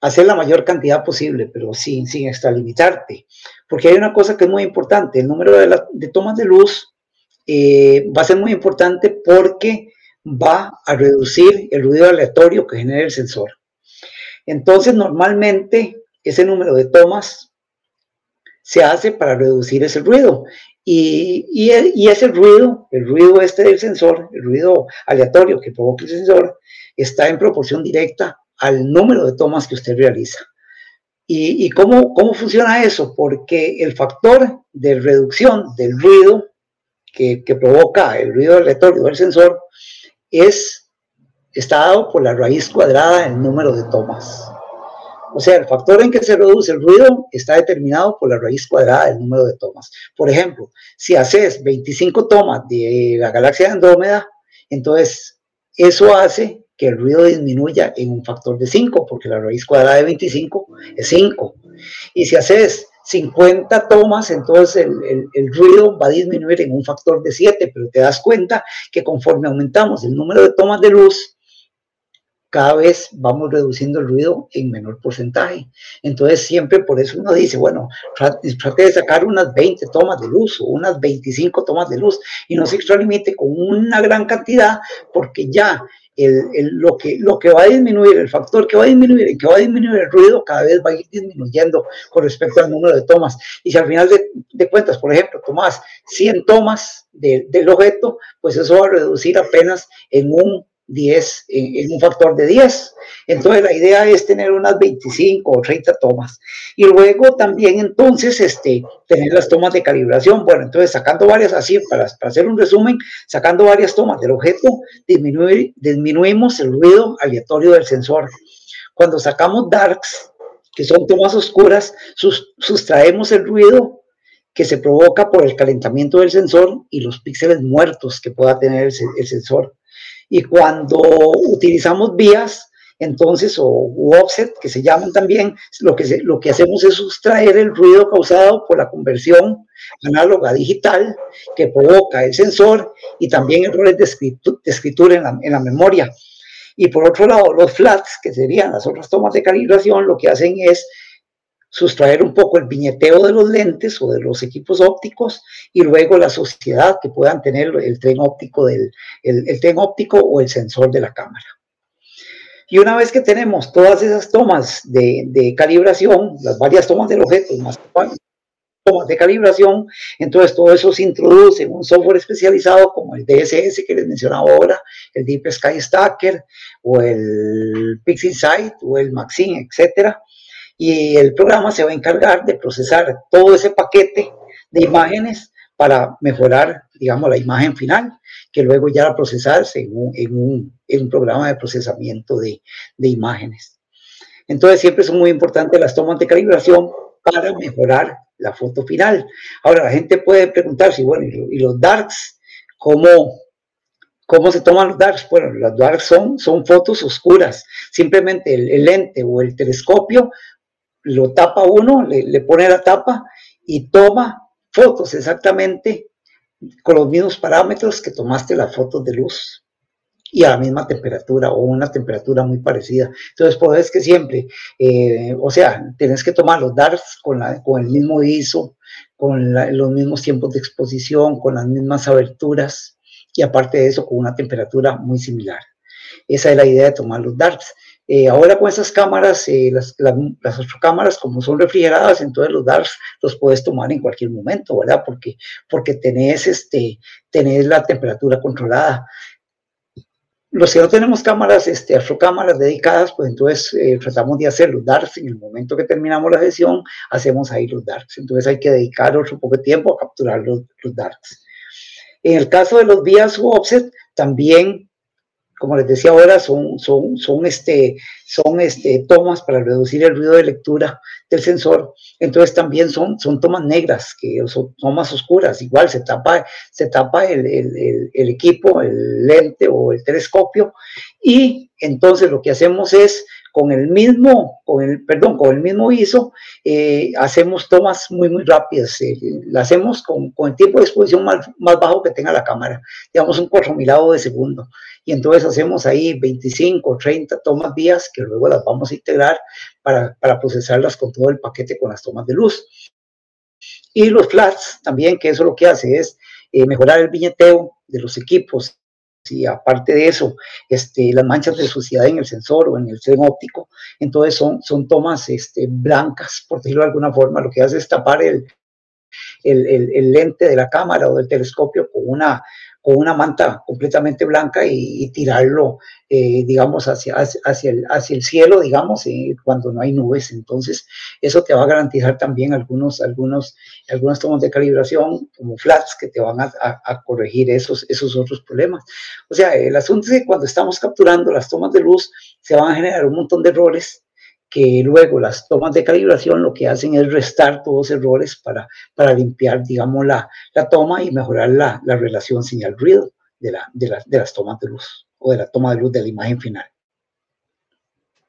B: hacer la mayor cantidad posible, pero sin, sin extralimitarte. Porque hay una cosa que es muy importante, el número de, tomas de luz eh, va a ser muy importante porque va a reducir el ruido aleatorio que genera el sensor. Entonces, normalmente, ese número de tomas se hace para reducir ese ruido. Y, y, ese ruido, el ruido este del sensor, el ruido aleatorio que provoca el sensor, está en proporción directa al número de tomas que usted realiza. ¿Y, cómo, cómo funciona eso? Porque el factor de reducción del ruido que, que provoca el ruido aleatorio del sensor es, está dado por la raíz cuadrada del número de tomas. O sea, el factor en que se reduce el ruido está determinado por la raíz cuadrada del número de tomas. Por ejemplo, si haces 25 tomas de la galaxia de Andrómeda, entonces eso hace que el ruido disminuya en un factor de 5, porque la raíz cuadrada de 25 es 5. Y si haces 50 tomas, entonces el, ruido va a disminuir en un factor de 7, pero te das cuenta que conforme aumentamos el número de tomas de luz, cada vez vamos reduciendo el ruido en menor porcentaje. Entonces siempre por eso uno dice, bueno, trate de sacar unas 20 tomas de luz o unas 25 tomas de luz y no se extralimite con una gran cantidad porque ya lo, que, lo que va a disminuir, el factor que va a disminuir, el que va a disminuir el ruido, cada vez va a ir disminuyendo con respecto al número de tomas. Y si al final de, cuentas, por ejemplo, tomas 100 tomas del objeto, pues eso va a reducir apenas en un 10, en, un factor de 10. Entonces la idea es tener unas 25 o 30 tomas. Y luego también entonces este, tener las tomas de calibración. Bueno, entonces sacando varias así, para, para hacer un resumen, sacando varias tomas del objeto, disminuimos el ruido aleatorio del sensor. Cuando sacamos darks, que son tomas oscuras, sustraemos el ruido que se provoca por el calentamiento del sensor y los píxeles muertos que pueda tener el sensor. Y cuando utilizamos vías, entonces, o offset, que se llaman también, lo que, lo que hacemos es sustraer el ruido causado por la conversión análoga digital que provoca el sensor y también errores de, de escritura en la, en la memoria. Y por otro lado, los flats, que serían las otras tomas de calibración, lo que hacen es sustraer un poco el viñeteo de los lentes o de los equipos ópticos y luego la sociedad que puedan tener el tren óptico del el, tren óptico o el sensor de la cámara. Y una vez que tenemos todas esas tomas de, calibración, las varias tomas del objeto, más tomas de calibración, entonces todo eso se introduce en un software especializado como el DSS que les mencionaba ahora, el Deep Sky Stacker o el PixInsight o el Maxine, etcétera y el programa se va a encargar de procesar todo ese paquete de imágenes para mejorar, digamos, la imagen final, que luego ya va a procesarse en un, en un, en un programa de procesamiento de, de, imágenes. Entonces siempre son muy importantes las tomas de calibración para mejorar la foto final. Ahora la gente puede preguntarse, bueno, ¿y los darks? ¿Cómo, ¿Cómo se toman los darks? Bueno, los darks son, son fotos oscuras. Simplemente el, lente o el telescopio lo tapa uno, le, pone la tapa y toma fotos exactamente con los mismos parámetros que tomaste las fotos de luz y a la misma temperatura o una temperatura muy parecida. Entonces, podés que siempre, eh, o sea, tenés que tomar los DARS con, la, con el mismo ISO, con los mismos tiempos de exposición, con las mismas aberturas y aparte de eso, con una temperatura muy similar. Esa es la idea de tomar los DARS. Eh, ahora con esas cámaras, eh, las, las, las, cámaras como son refrigeradas, entonces los DARS los puedes tomar en cualquier momento, ¿verdad? Porque, porque tenés, este, tenés la temperatura controlada. Los que no tenemos cámaras, este, astrocámaras dedicadas, pues entonces eh, tratamos de hacer los DARS en el momento que terminamos la sesión, hacemos ahí los DARS. Entonces hay que dedicar otro poco de tiempo a capturar los, los DARS. En el caso de los vías u offset, también como les decía ahora, son, son, son, este, son este, tomas para reducir el ruido de lectura del sensor. Entonces también son, son tomas negras, que son tomas oscuras. Igual se tapa, se tapa el, el, el equipo, el lente o el telescopio. Y entonces lo que hacemos es con el mismo, con el, perdón, con el mismo ISO, eh, hacemos tomas muy, muy rápidas. Eh, la hacemos con, con, el tiempo de exposición más, más, bajo que tenga la cámara, digamos un cuatro milado de segundo. Y entonces hacemos ahí 25 30 tomas vías que luego las vamos a integrar para, para procesarlas con todo el paquete con las tomas de luz. Y los flats también, que eso lo que hace es eh, mejorar el billeteo de los equipos y aparte de eso, este, las manchas de suciedad en el sensor o en el tren óptico, entonces son, son tomas este, blancas, por decirlo de alguna forma, lo que hace es tapar el, el, el, lente de la cámara o del telescopio con una, con una manta completamente blanca y, tirarlo, eh, digamos, hacia, hacia, el, hacia el cielo, digamos, eh, cuando no hay nubes. Entonces, eso te va a garantizar también algunos, algunos, algunos tomas de calibración como flats que te van a, a, corregir esos, esos otros problemas. O sea, el asunto es que cuando estamos capturando las tomas de luz, se van a generar un montón de errores que luego las tomas de calibración lo que hacen es restar todos errores para, para limpiar, digamos, la, la toma y mejorar la, la relación señal-ruido de, la, de, la, de las tomas de luz o de la toma de luz de la imagen final.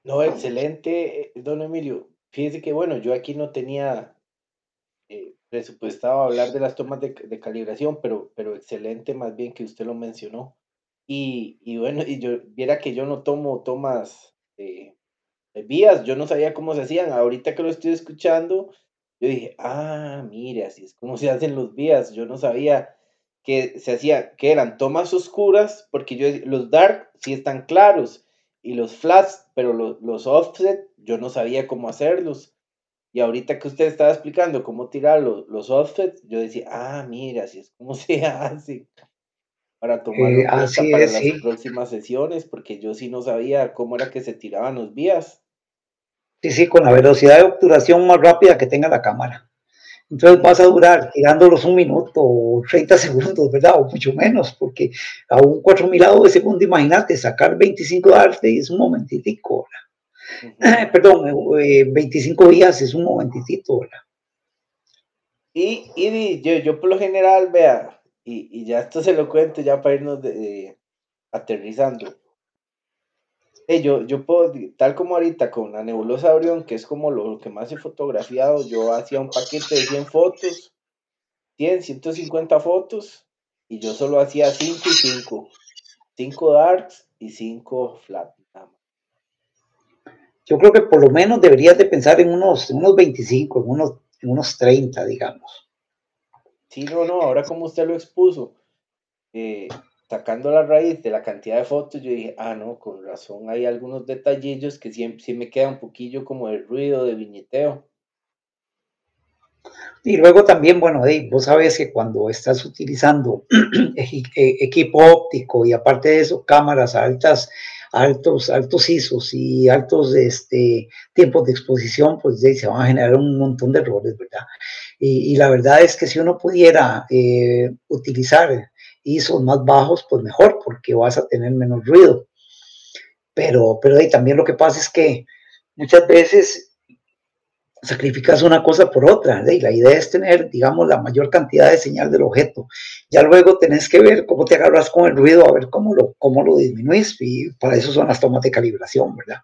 A: No, excelente, don Emilio. Fíjese que, bueno, yo aquí no tenía eh, presupuestado hablar de las tomas de, de, calibración, pero, pero excelente más bien que usted lo mencionó. Y, y bueno, y yo viera que yo no tomo tomas de vías, yo no sabía cómo se hacían. Ahorita que lo estoy escuchando, yo dije, ah, mire, así es como se hacen los vías. Yo no sabía que se hacía, que eran tomas oscuras, porque yo los dark sí están claros, y los flats, pero los, los offset, yo no sabía cómo hacerlos. Y ahorita que usted estaba explicando cómo tirar los, los offsets, yo decía, ah, mira, así es como *laughs* se hace para tomar eh, para las próximas sesiones, porque yo sí no sabía cómo era que se tiraban los vías.
B: Sí, sí, con la velocidad de obturación más rápida que tenga la cámara. Entonces vas a durar tirándolos un minuto o 30 segundos, ¿verdad? O mucho menos, porque a un 4000 de segundo, imagínate, sacar 25 de arte es un momentitico, ¿verdad? *laughs* Perdón, 25 eh, días es un momentitito, ¿verdad?
A: Y, y yo, yo por lo general, vea, y, ya esto se lo cuento ya para irnos de, aterrizando. yo, yo puedo, tal como ahorita con la nebulosa Orión, que es como lo, que más he fotografiado, yo hacía un paquete de 100 fotos, 100, 150 fotos, y yo solo hacía 5 y 5. 5 darks y 5 flat.
B: Yo creo que por lo menos deberías de pensar en unos, unos 25, en unos, en unos 30, digamos.
A: Sí, no, no, ahora como usted lo expuso, eh, sacando la raíz de la cantidad de fotos, yo dije, ah, no, con razón, hay algunos detallillos que siempre sí me queda un poquillo como el ruido de viñeteo.
B: Y luego también, bueno, vos sabes que cuando estás utilizando *clears throat* e, equipo óptico y aparte de eso, cámaras altas, altos, altos ISOs y altos este, tiempos de exposición, pues se van a generar un montón de errores, ¿verdad? Y, la verdad es que si uno pudiera eh, utilizar ISOs más bajos, pues mejor, porque vas a tener menos ruido. Pero, pero también lo que pasa es que muchas veces sacrificas una cosa por otra, y la idea es tener, digamos, la mayor cantidad de señal del objeto. Ya luego tenés que ver cómo te agarras con el ruido, a ver cómo lo, cómo lo disminuís, y para eso son las tomas de calibración, ¿verdad?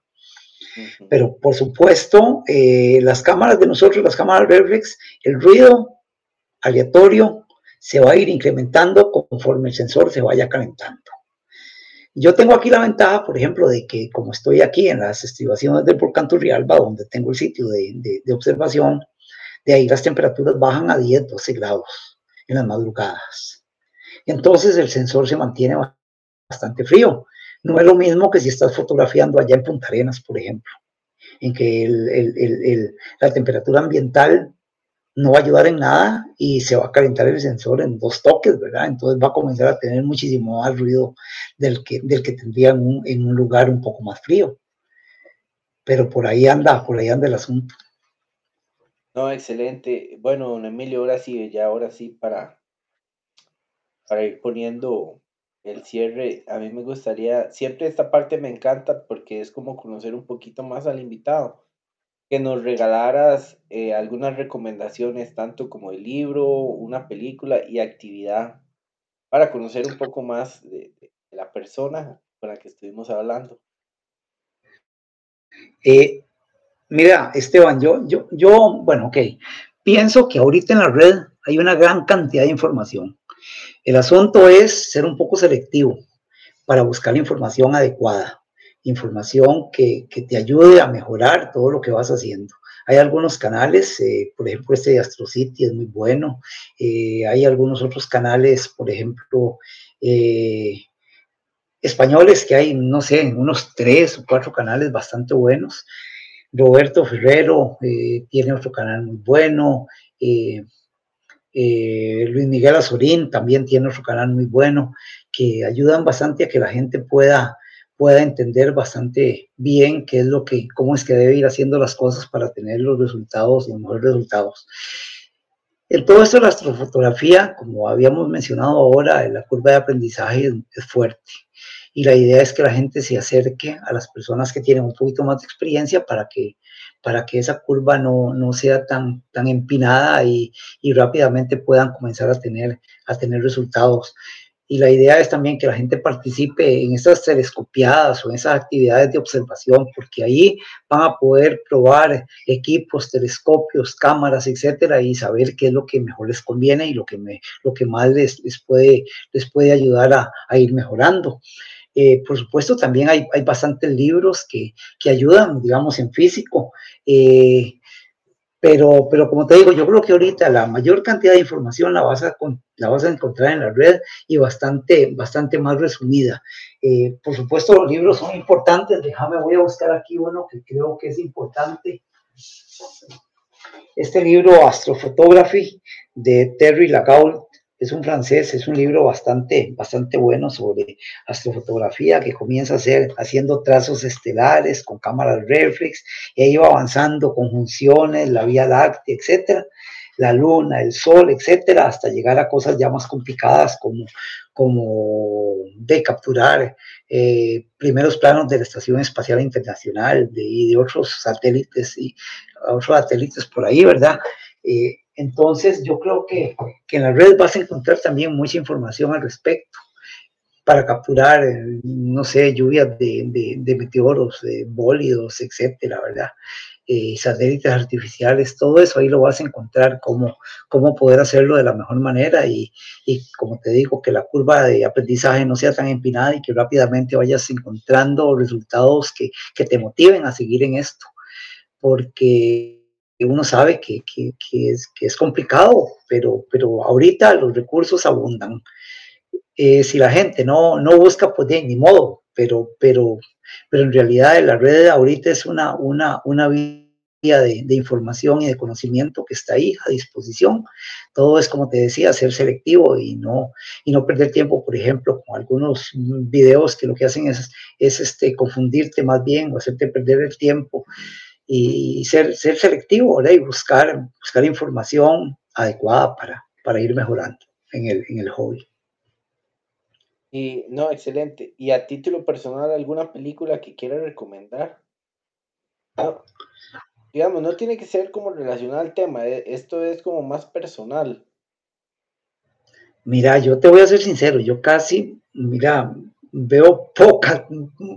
B: Pero por supuesto, eh, las cámaras de nosotros, las cámaras reflex, el ruido aleatorio se va a ir incrementando conforme el sensor se vaya calentando. Yo tengo aquí la ventaja, por ejemplo, de que como estoy aquí en las estribaciones del volcán Turrialba, donde tengo el sitio de, de, observación, de ahí las temperaturas bajan a 10, 12 grados en las madrugadas. Entonces el sensor se mantiene bastante frío. No es lo mismo que si estás fotografiando allá en Punta Arenas, por ejemplo, en que la temperatura ambiental no va a ayudar en nada y se va a calentar el sensor en dos toques, ¿verdad? Entonces va a comenzar a tener muchísimo más ruido del que, del que tendría en un, un lugar un poco más frío. Pero por ahí anda, por ahí anda el asunto.
A: No, excelente. Bueno, don Emilio, ahora sí, ya ahora sí para, para ir poniendo el cierre, a mí me gustaría, siempre esta parte me encanta porque es como conocer un poquito más al invitado, que nos regalaras eh, algunas recomendaciones, tanto como el libro, una película y actividad, para conocer un poco más de, la persona con la que estuvimos hablando.
B: Eh, mira, Esteban, yo, yo, yo, bueno, ok, pienso que ahorita en la red hay una gran cantidad de información. El asunto es ser un poco selectivo para buscar la información adecuada, información que, te ayude a mejorar todo lo que vas haciendo. Hay algunos canales, eh, por ejemplo, este de AstroCity es muy bueno. Eh, hay algunos otros canales, por ejemplo, eh, españoles que hay, no sé, unos tres o cuatro canales bastante buenos. Roberto Ferrero tiene otro canal muy bueno. Luis Miguel Azorín también tiene otro canal muy bueno que ayudan bastante a que la gente pueda, pueda entender bastante bien qué es lo que, cómo es que debe ir haciendo las cosas para tener los resultados, los mejores resultados. En todo esto, la astrofotografía, como habíamos mencionado ahora, la curva de aprendizaje es fuerte y la idea es que la gente se acerque a las personas que tienen un poquito más de experiencia para que, para que esa curva no, no sea tan, tan empinada y, y, rápidamente puedan comenzar a tener, a tener resultados. Y la idea es también que la gente participe en estas telescopiadas o en esas actividades de observación, porque ahí van a poder probar equipos, telescopios, cámaras, etcétera, y saber qué es lo que mejor les conviene y lo que, me, lo que más les, les, puede, les puede ayudar a, a ir mejorando. Eh, por supuesto, también hay, hay bastantes libros que, que, ayudan, digamos, en físico. Eh, pero, pero como te digo, yo creo que ahorita la mayor cantidad de información la vas a, la vas a encontrar en la red y bastante, bastante más resumida. Eh, por supuesto, los libros son importantes. Déjame, voy a buscar aquí uno que creo que es importante. Este libro, Astrophotography, de Terry Lagault, es un francés, es un libro bastante, bastante bueno sobre astrofotografía que comienza a hacer, haciendo trazos estelares con cámaras reflex y ahí va avanzando conjunciones, la Vía Láctea, etcétera, la Luna, el Sol, etcétera, hasta llegar a cosas ya más complicadas como, como de capturar eh, primeros planos de la Estación Espacial Internacional de, y de otros satélites y otros satélites por ahí, ¿verdad? Eh, entonces, yo creo que, que, en la red vas a encontrar también mucha información al respecto para capturar, eh, no sé, lluvias de, de, meteoros, de bólidos, etcétera, ¿verdad? Eh, satélites artificiales, todo eso ahí lo vas a encontrar, cómo, cómo poder hacerlo de la mejor manera y, y, como te digo, que la curva de aprendizaje no sea tan empinada y que rápidamente vayas encontrando resultados que, que te motiven a seguir en esto, porque uno sabe que, que, que, es, que es complicado, pero, pero ahorita los recursos abundan. Eh, si la gente no, no busca, pues de ni modo, pero, pero, pero en realidad la red ahorita es una, una, una vía de, de, información y de conocimiento que está ahí a disposición. Todo es, como te decía, ser selectivo y no, y no perder tiempo, por ejemplo, con algunos videos que lo que hacen es, es este, confundirte más bien o hacerte perder el tiempo y ser, ser selectivo ¿verdad? y buscar, buscar información adecuada para, para ir mejorando en el, en el hobby.
A: Y no, excelente. ¿Y a título personal alguna película que quiera recomendar? No, digamos, no tiene que ser como relacionada al tema, e, esto es como más personal.
B: Mira, yo te voy a ser sincero, yo casi, mira, veo poca,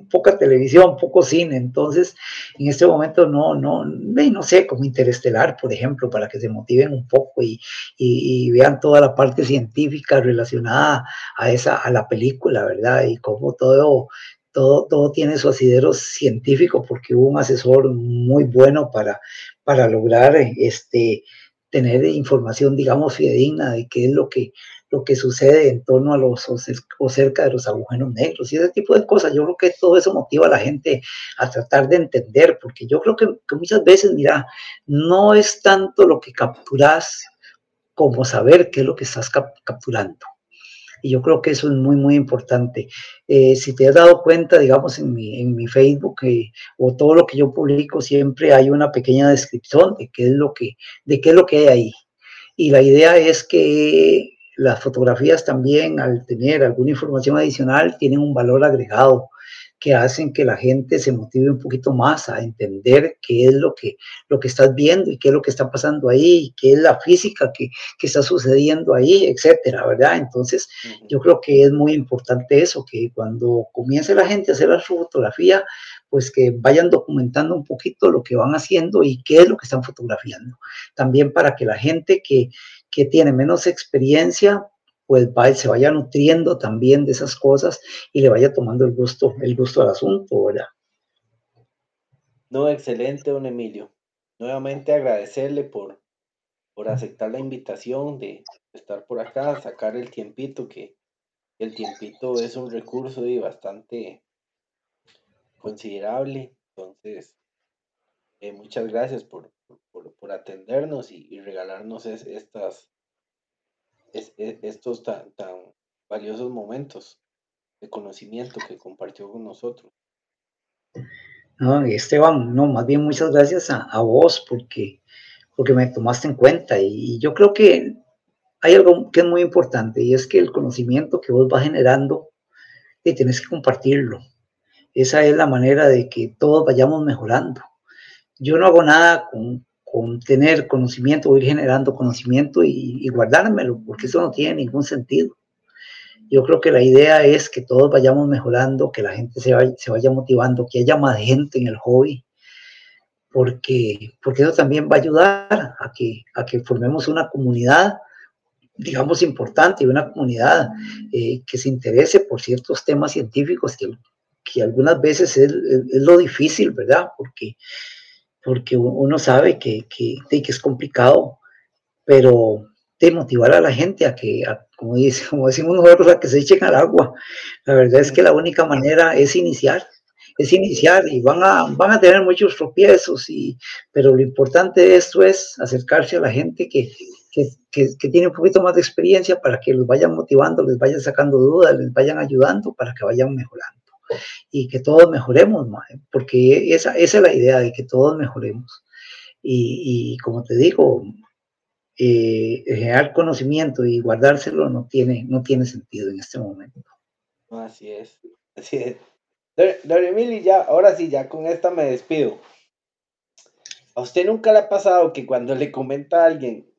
B: poca televisión, poco cine, entonces en este momento no, no, no sé, como Interestelar, por ejemplo, para que se motiven un poco y, y, vean toda la parte científica relacionada a esa, a la película, ¿verdad? Y cómo todo, todo, todo tiene su asidero científico, porque hubo un asesor muy bueno para, para lograr este, tener información, digamos, fidedigna de qué es lo que, lo que sucede en torno a los o cerca de los agujeros negros y ese tipo de cosas. Yo creo que todo eso motiva a la gente a tratar de entender, porque yo creo que, que muchas veces, mira, no es tanto lo que capturas como saber qué es lo que estás cap capturando. Y yo creo que eso es muy, muy importante. Eh, si te has dado cuenta, digamos, en mi, en mi Facebook eh, o todo lo que yo publico, siempre hay una pequeña descripción de qué es lo que, de qué es lo que hay ahí. Y la idea es que las fotografías también, al tener alguna información adicional, tienen un valor agregado que hacen que la gente se motive un poquito más a entender qué es lo que, lo que estás viendo y qué es lo que está pasando ahí, y qué es la física que, que está sucediendo ahí, etcétera, ¿verdad? Entonces, uh -huh. yo creo que es muy importante eso, que cuando comience la gente a hacer la fotografía, pues que vayan documentando un poquito lo que van haciendo y qué es lo que están fotografiando. También para que la gente que, que tiene menos experiencia, pues va, se vaya nutriendo también de esas cosas y le vaya tomando el gusto, el gusto al asunto, ¿verdad?
A: No, excelente, don Emilio. Nuevamente agradecerle por, por aceptar la invitación de estar por acá, sacar el tiempito, que el tiempito es un recurso y bastante considerable. Entonces, eh, muchas gracias por, por, por atendernos y, y regalarnos es, estas estos tan, valiosos momentos de conocimiento que compartió con nosotros.
B: No, Esteban, no, más bien muchas gracias a, vos porque, porque me tomaste en cuenta y yo creo que hay algo que es muy importante y es que el conocimiento que vos vas generando y tienes que compartirlo. Esa es la manera de que todos vayamos mejorando. Yo no hago nada con, con tener conocimiento ir generando conocimiento y, y, guardármelo, porque eso no tiene ningún sentido. Yo creo que la idea es que todos vayamos mejorando, que la gente se vaya, motivando, que haya más gente en el hobby, porque, porque eso también va a ayudar a que, a que formemos una comunidad digamos, importante una comunidad eh, que se interese por ciertos temas científicos que, que algunas veces es, es, lo difícil, ¿verdad? Porque, porque uno sabe que, que, que es complicado, pero de motivar a la gente a que, como, dice, *laughs* como decimos nosotros, a que se echen al agua. La verdad es que la única manera es iniciar, es iniciar y van a, van a tener muchos tropiezos, pero lo importante de esto es acercarse a la gente que, que, tiene un poquito más de experiencia para que los vayan motivando, les vayan sacando dudas, les vayan ayudando para que vayan mejorando y que todos mejoremos, porque esa, esa es la idea de que todos mejoremos. Y, como te digo, eh, generar conocimiento y guardárselo no tiene, no tiene sentido en este momento.
A: Así es, así es. Don Emilio, ya, ahora sí, ya con esta me despido. ¿A usted nunca le ha pasado que cuando le comenta a alguien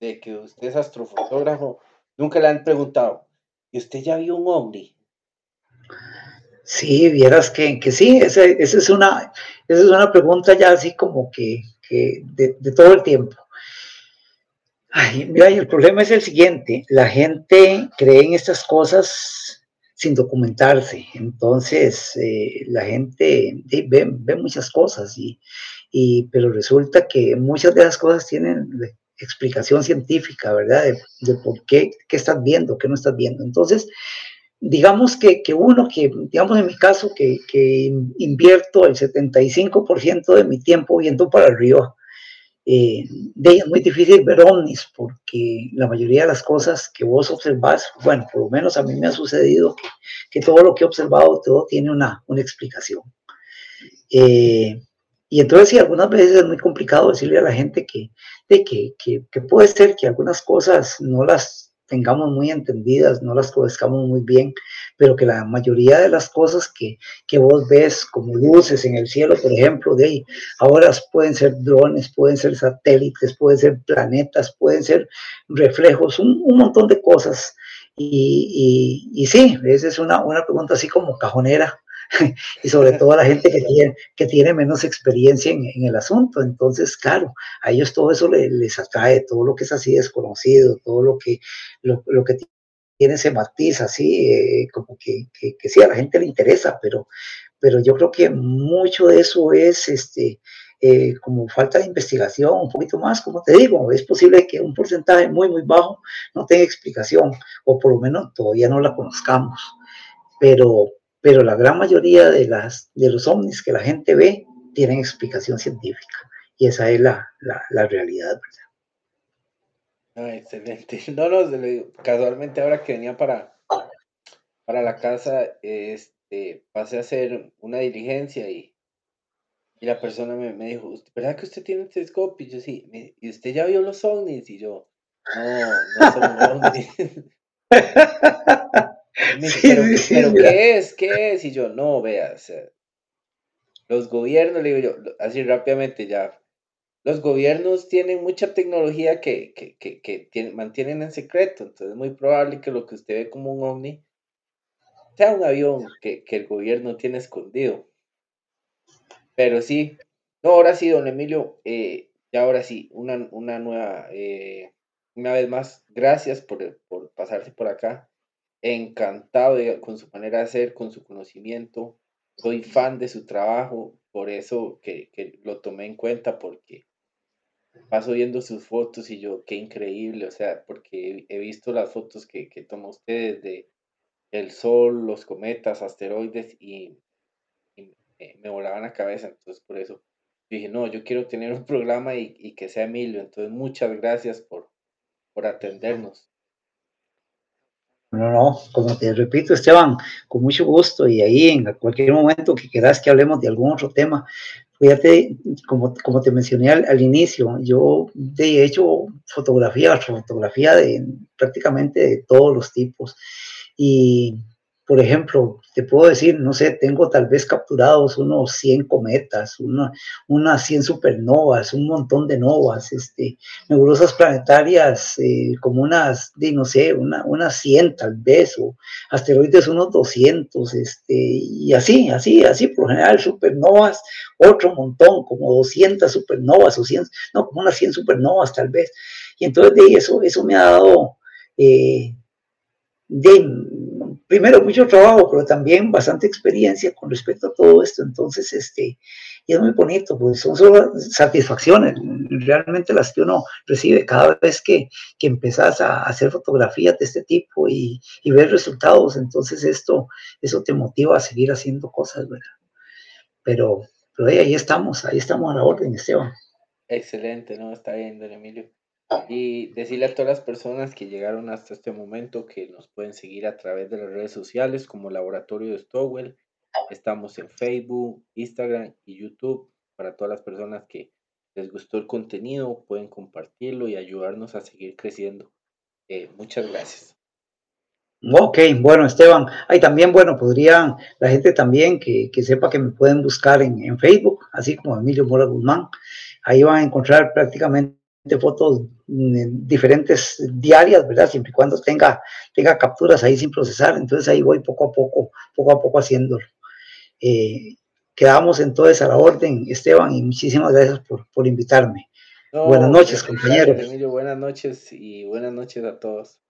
A: de que usted es astrofotógrafo, nunca le han preguntado, ¿y usted ya vio un ovni?
B: Sí, vieras que, que sí, esa, es una, esa es una pregunta ya así como que, que de, de, todo el tiempo. Ay, mira, y el problema es el siguiente, la gente cree en estas cosas sin documentarse, entonces eh, la gente ve, ve, muchas cosas, y, y, pero resulta que muchas de las cosas tienen explicación científica, ¿verdad? De, por qué, qué estás viendo, qué no estás viendo. Entonces, digamos que, que uno, que digamos en mi caso, que, que invierto el 75% de mi tiempo viendo para arriba, eh, de, es muy difícil ver ovnis porque la mayoría de las cosas que vos observás, bueno, por lo menos a mí me ha sucedido que, que todo lo que he observado, todo tiene una, una explicación. Eh, y entonces sí, algunas veces es muy complicado decirle a la gente que, de que, que, que, puede ser que algunas cosas no las tengamos muy entendidas, no las conozcamos muy bien, pero que la mayoría de las cosas que, que vos ves como luces en el cielo, por ejemplo, de ahí, ahora pueden ser drones, pueden ser satélites, pueden ser planetas, pueden ser reflejos, un, un montón de cosas. Y, y, sí, esa es una, una pregunta así como cajonera, *laughs* y sobre todo a la *laughs* gente que tiene, que tiene menos experiencia en, en el asunto. Entonces, claro, a ellos todo eso les, les, atrae, todo lo que es así desconocido, todo lo que, lo, lo que tiene ese matiz así, eh, como que, que, que, sí, a la gente le interesa, pero, pero yo creo que mucho de eso es este, eh, como falta de investigación, un poquito más, como te digo, es posible que un porcentaje muy, muy bajo no tenga explicación, o por lo menos todavía no la conozcamos, pero, pero la gran mayoría de, las, de los ovnis que la gente ve tienen explicación científica y esa es la, la, la realidad.
A: Ah, excelente. *laughs* No, no, casualmente ahora que venía para, para la casa, este, pasé a hacer una diligencia y, y la persona me, me, dijo, ¿verdad que usted tiene un telescopio? Y yo sí, ¿y usted ya vio los ovnis? Y yo, no, no son ovnis. *laughs* pero, pero ¿qué es? ¿Qué es? Y yo, no, vea, o sea, los gobiernos, le digo yo, así rápidamente ya, los gobiernos tienen mucha tecnología que, que, que, que tienen, mantienen en secreto, entonces es muy probable que lo que usted ve como un ovni sea un avión que, que el gobierno tiene escondido. Pero sí, no, ahora sí, don Emilio, eh, ya ahora sí, una, una nueva, eh, una vez más, gracias por, por pasarse por acá encantado con su manera de ser, con su conocimiento. Soy fan de su trabajo, por eso que, que, lo tomé en cuenta, porque paso viendo sus fotos y yo, qué increíble, o sea, porque he, visto las fotos que, que toma usted de el sol, los cometas, asteroides y, me volaban la cabeza, entonces por eso dije, no, yo quiero tener un programa y, y que sea Emilio, entonces muchas gracias por, por atendernos.
B: No, no, como te repito, Esteban, con mucho gusto y ahí en cualquier momento que quieras que hablemos de algún otro tema, fíjate, como, como te mencioné al, inicio, yo he hecho fotografía, fotografía de prácticamente de todos los tipos y por ejemplo, te puedo decir, no sé, tengo tal vez capturados unos 100 cometas, una, unas 100 supernovas, un montón de novas, este, nebulosas planetarias eh, como unas, de, no sé, una, unas 100 tal vez, o asteroides unos 200, este, y así, así, así, por general, supernovas, otro montón, como 200 supernovas o 100, no, como unas 100 supernovas tal vez. Y entonces de eso, eso me ha dado... Eh, de, primero mucho trabajo, pero también bastante experiencia con respecto a todo esto. Entonces, este, y es muy bonito, pues son solo satisfacciones, realmente las que uno recibe cada vez que, que empezás a hacer fotografías de este tipo y, y ver resultados. Entonces, esto, eso te motiva a seguir haciendo cosas, ¿verdad? Pero, pero ahí, ahí estamos, ahí estamos a la orden, Esteban.
A: Excelente, ¿no? Está bien, don Emilio. Y decirle a todas las personas que llegaron hasta este momento que nos pueden seguir a través de las redes sociales como Laboratorio de Stowell. Estamos en Facebook, Instagram y YouTube. Para todas las personas que les gustó el contenido, pueden compartirlo y ayudarnos a seguir creciendo. Eh, muchas gracias.
B: Ok, bueno, Esteban. Ahí también, bueno, podrían la gente también que, que sepa que me pueden buscar en, en Facebook, así como Emilio Mora Guzmán. Ahí van a encontrar prácticamente de fotos mm, diferentes diarias, ¿verdad? Siempre y cuando tenga, tenga capturas ahí sin procesar. Entonces ahí voy poco a poco, poco a poco haciéndolo. Eh, quedamos entonces a la orden, Esteban, y muchísimas gracias por, por invitarme. buenas noches, compañeros.
A: Emilio, buenas noches y buenas noches a todos.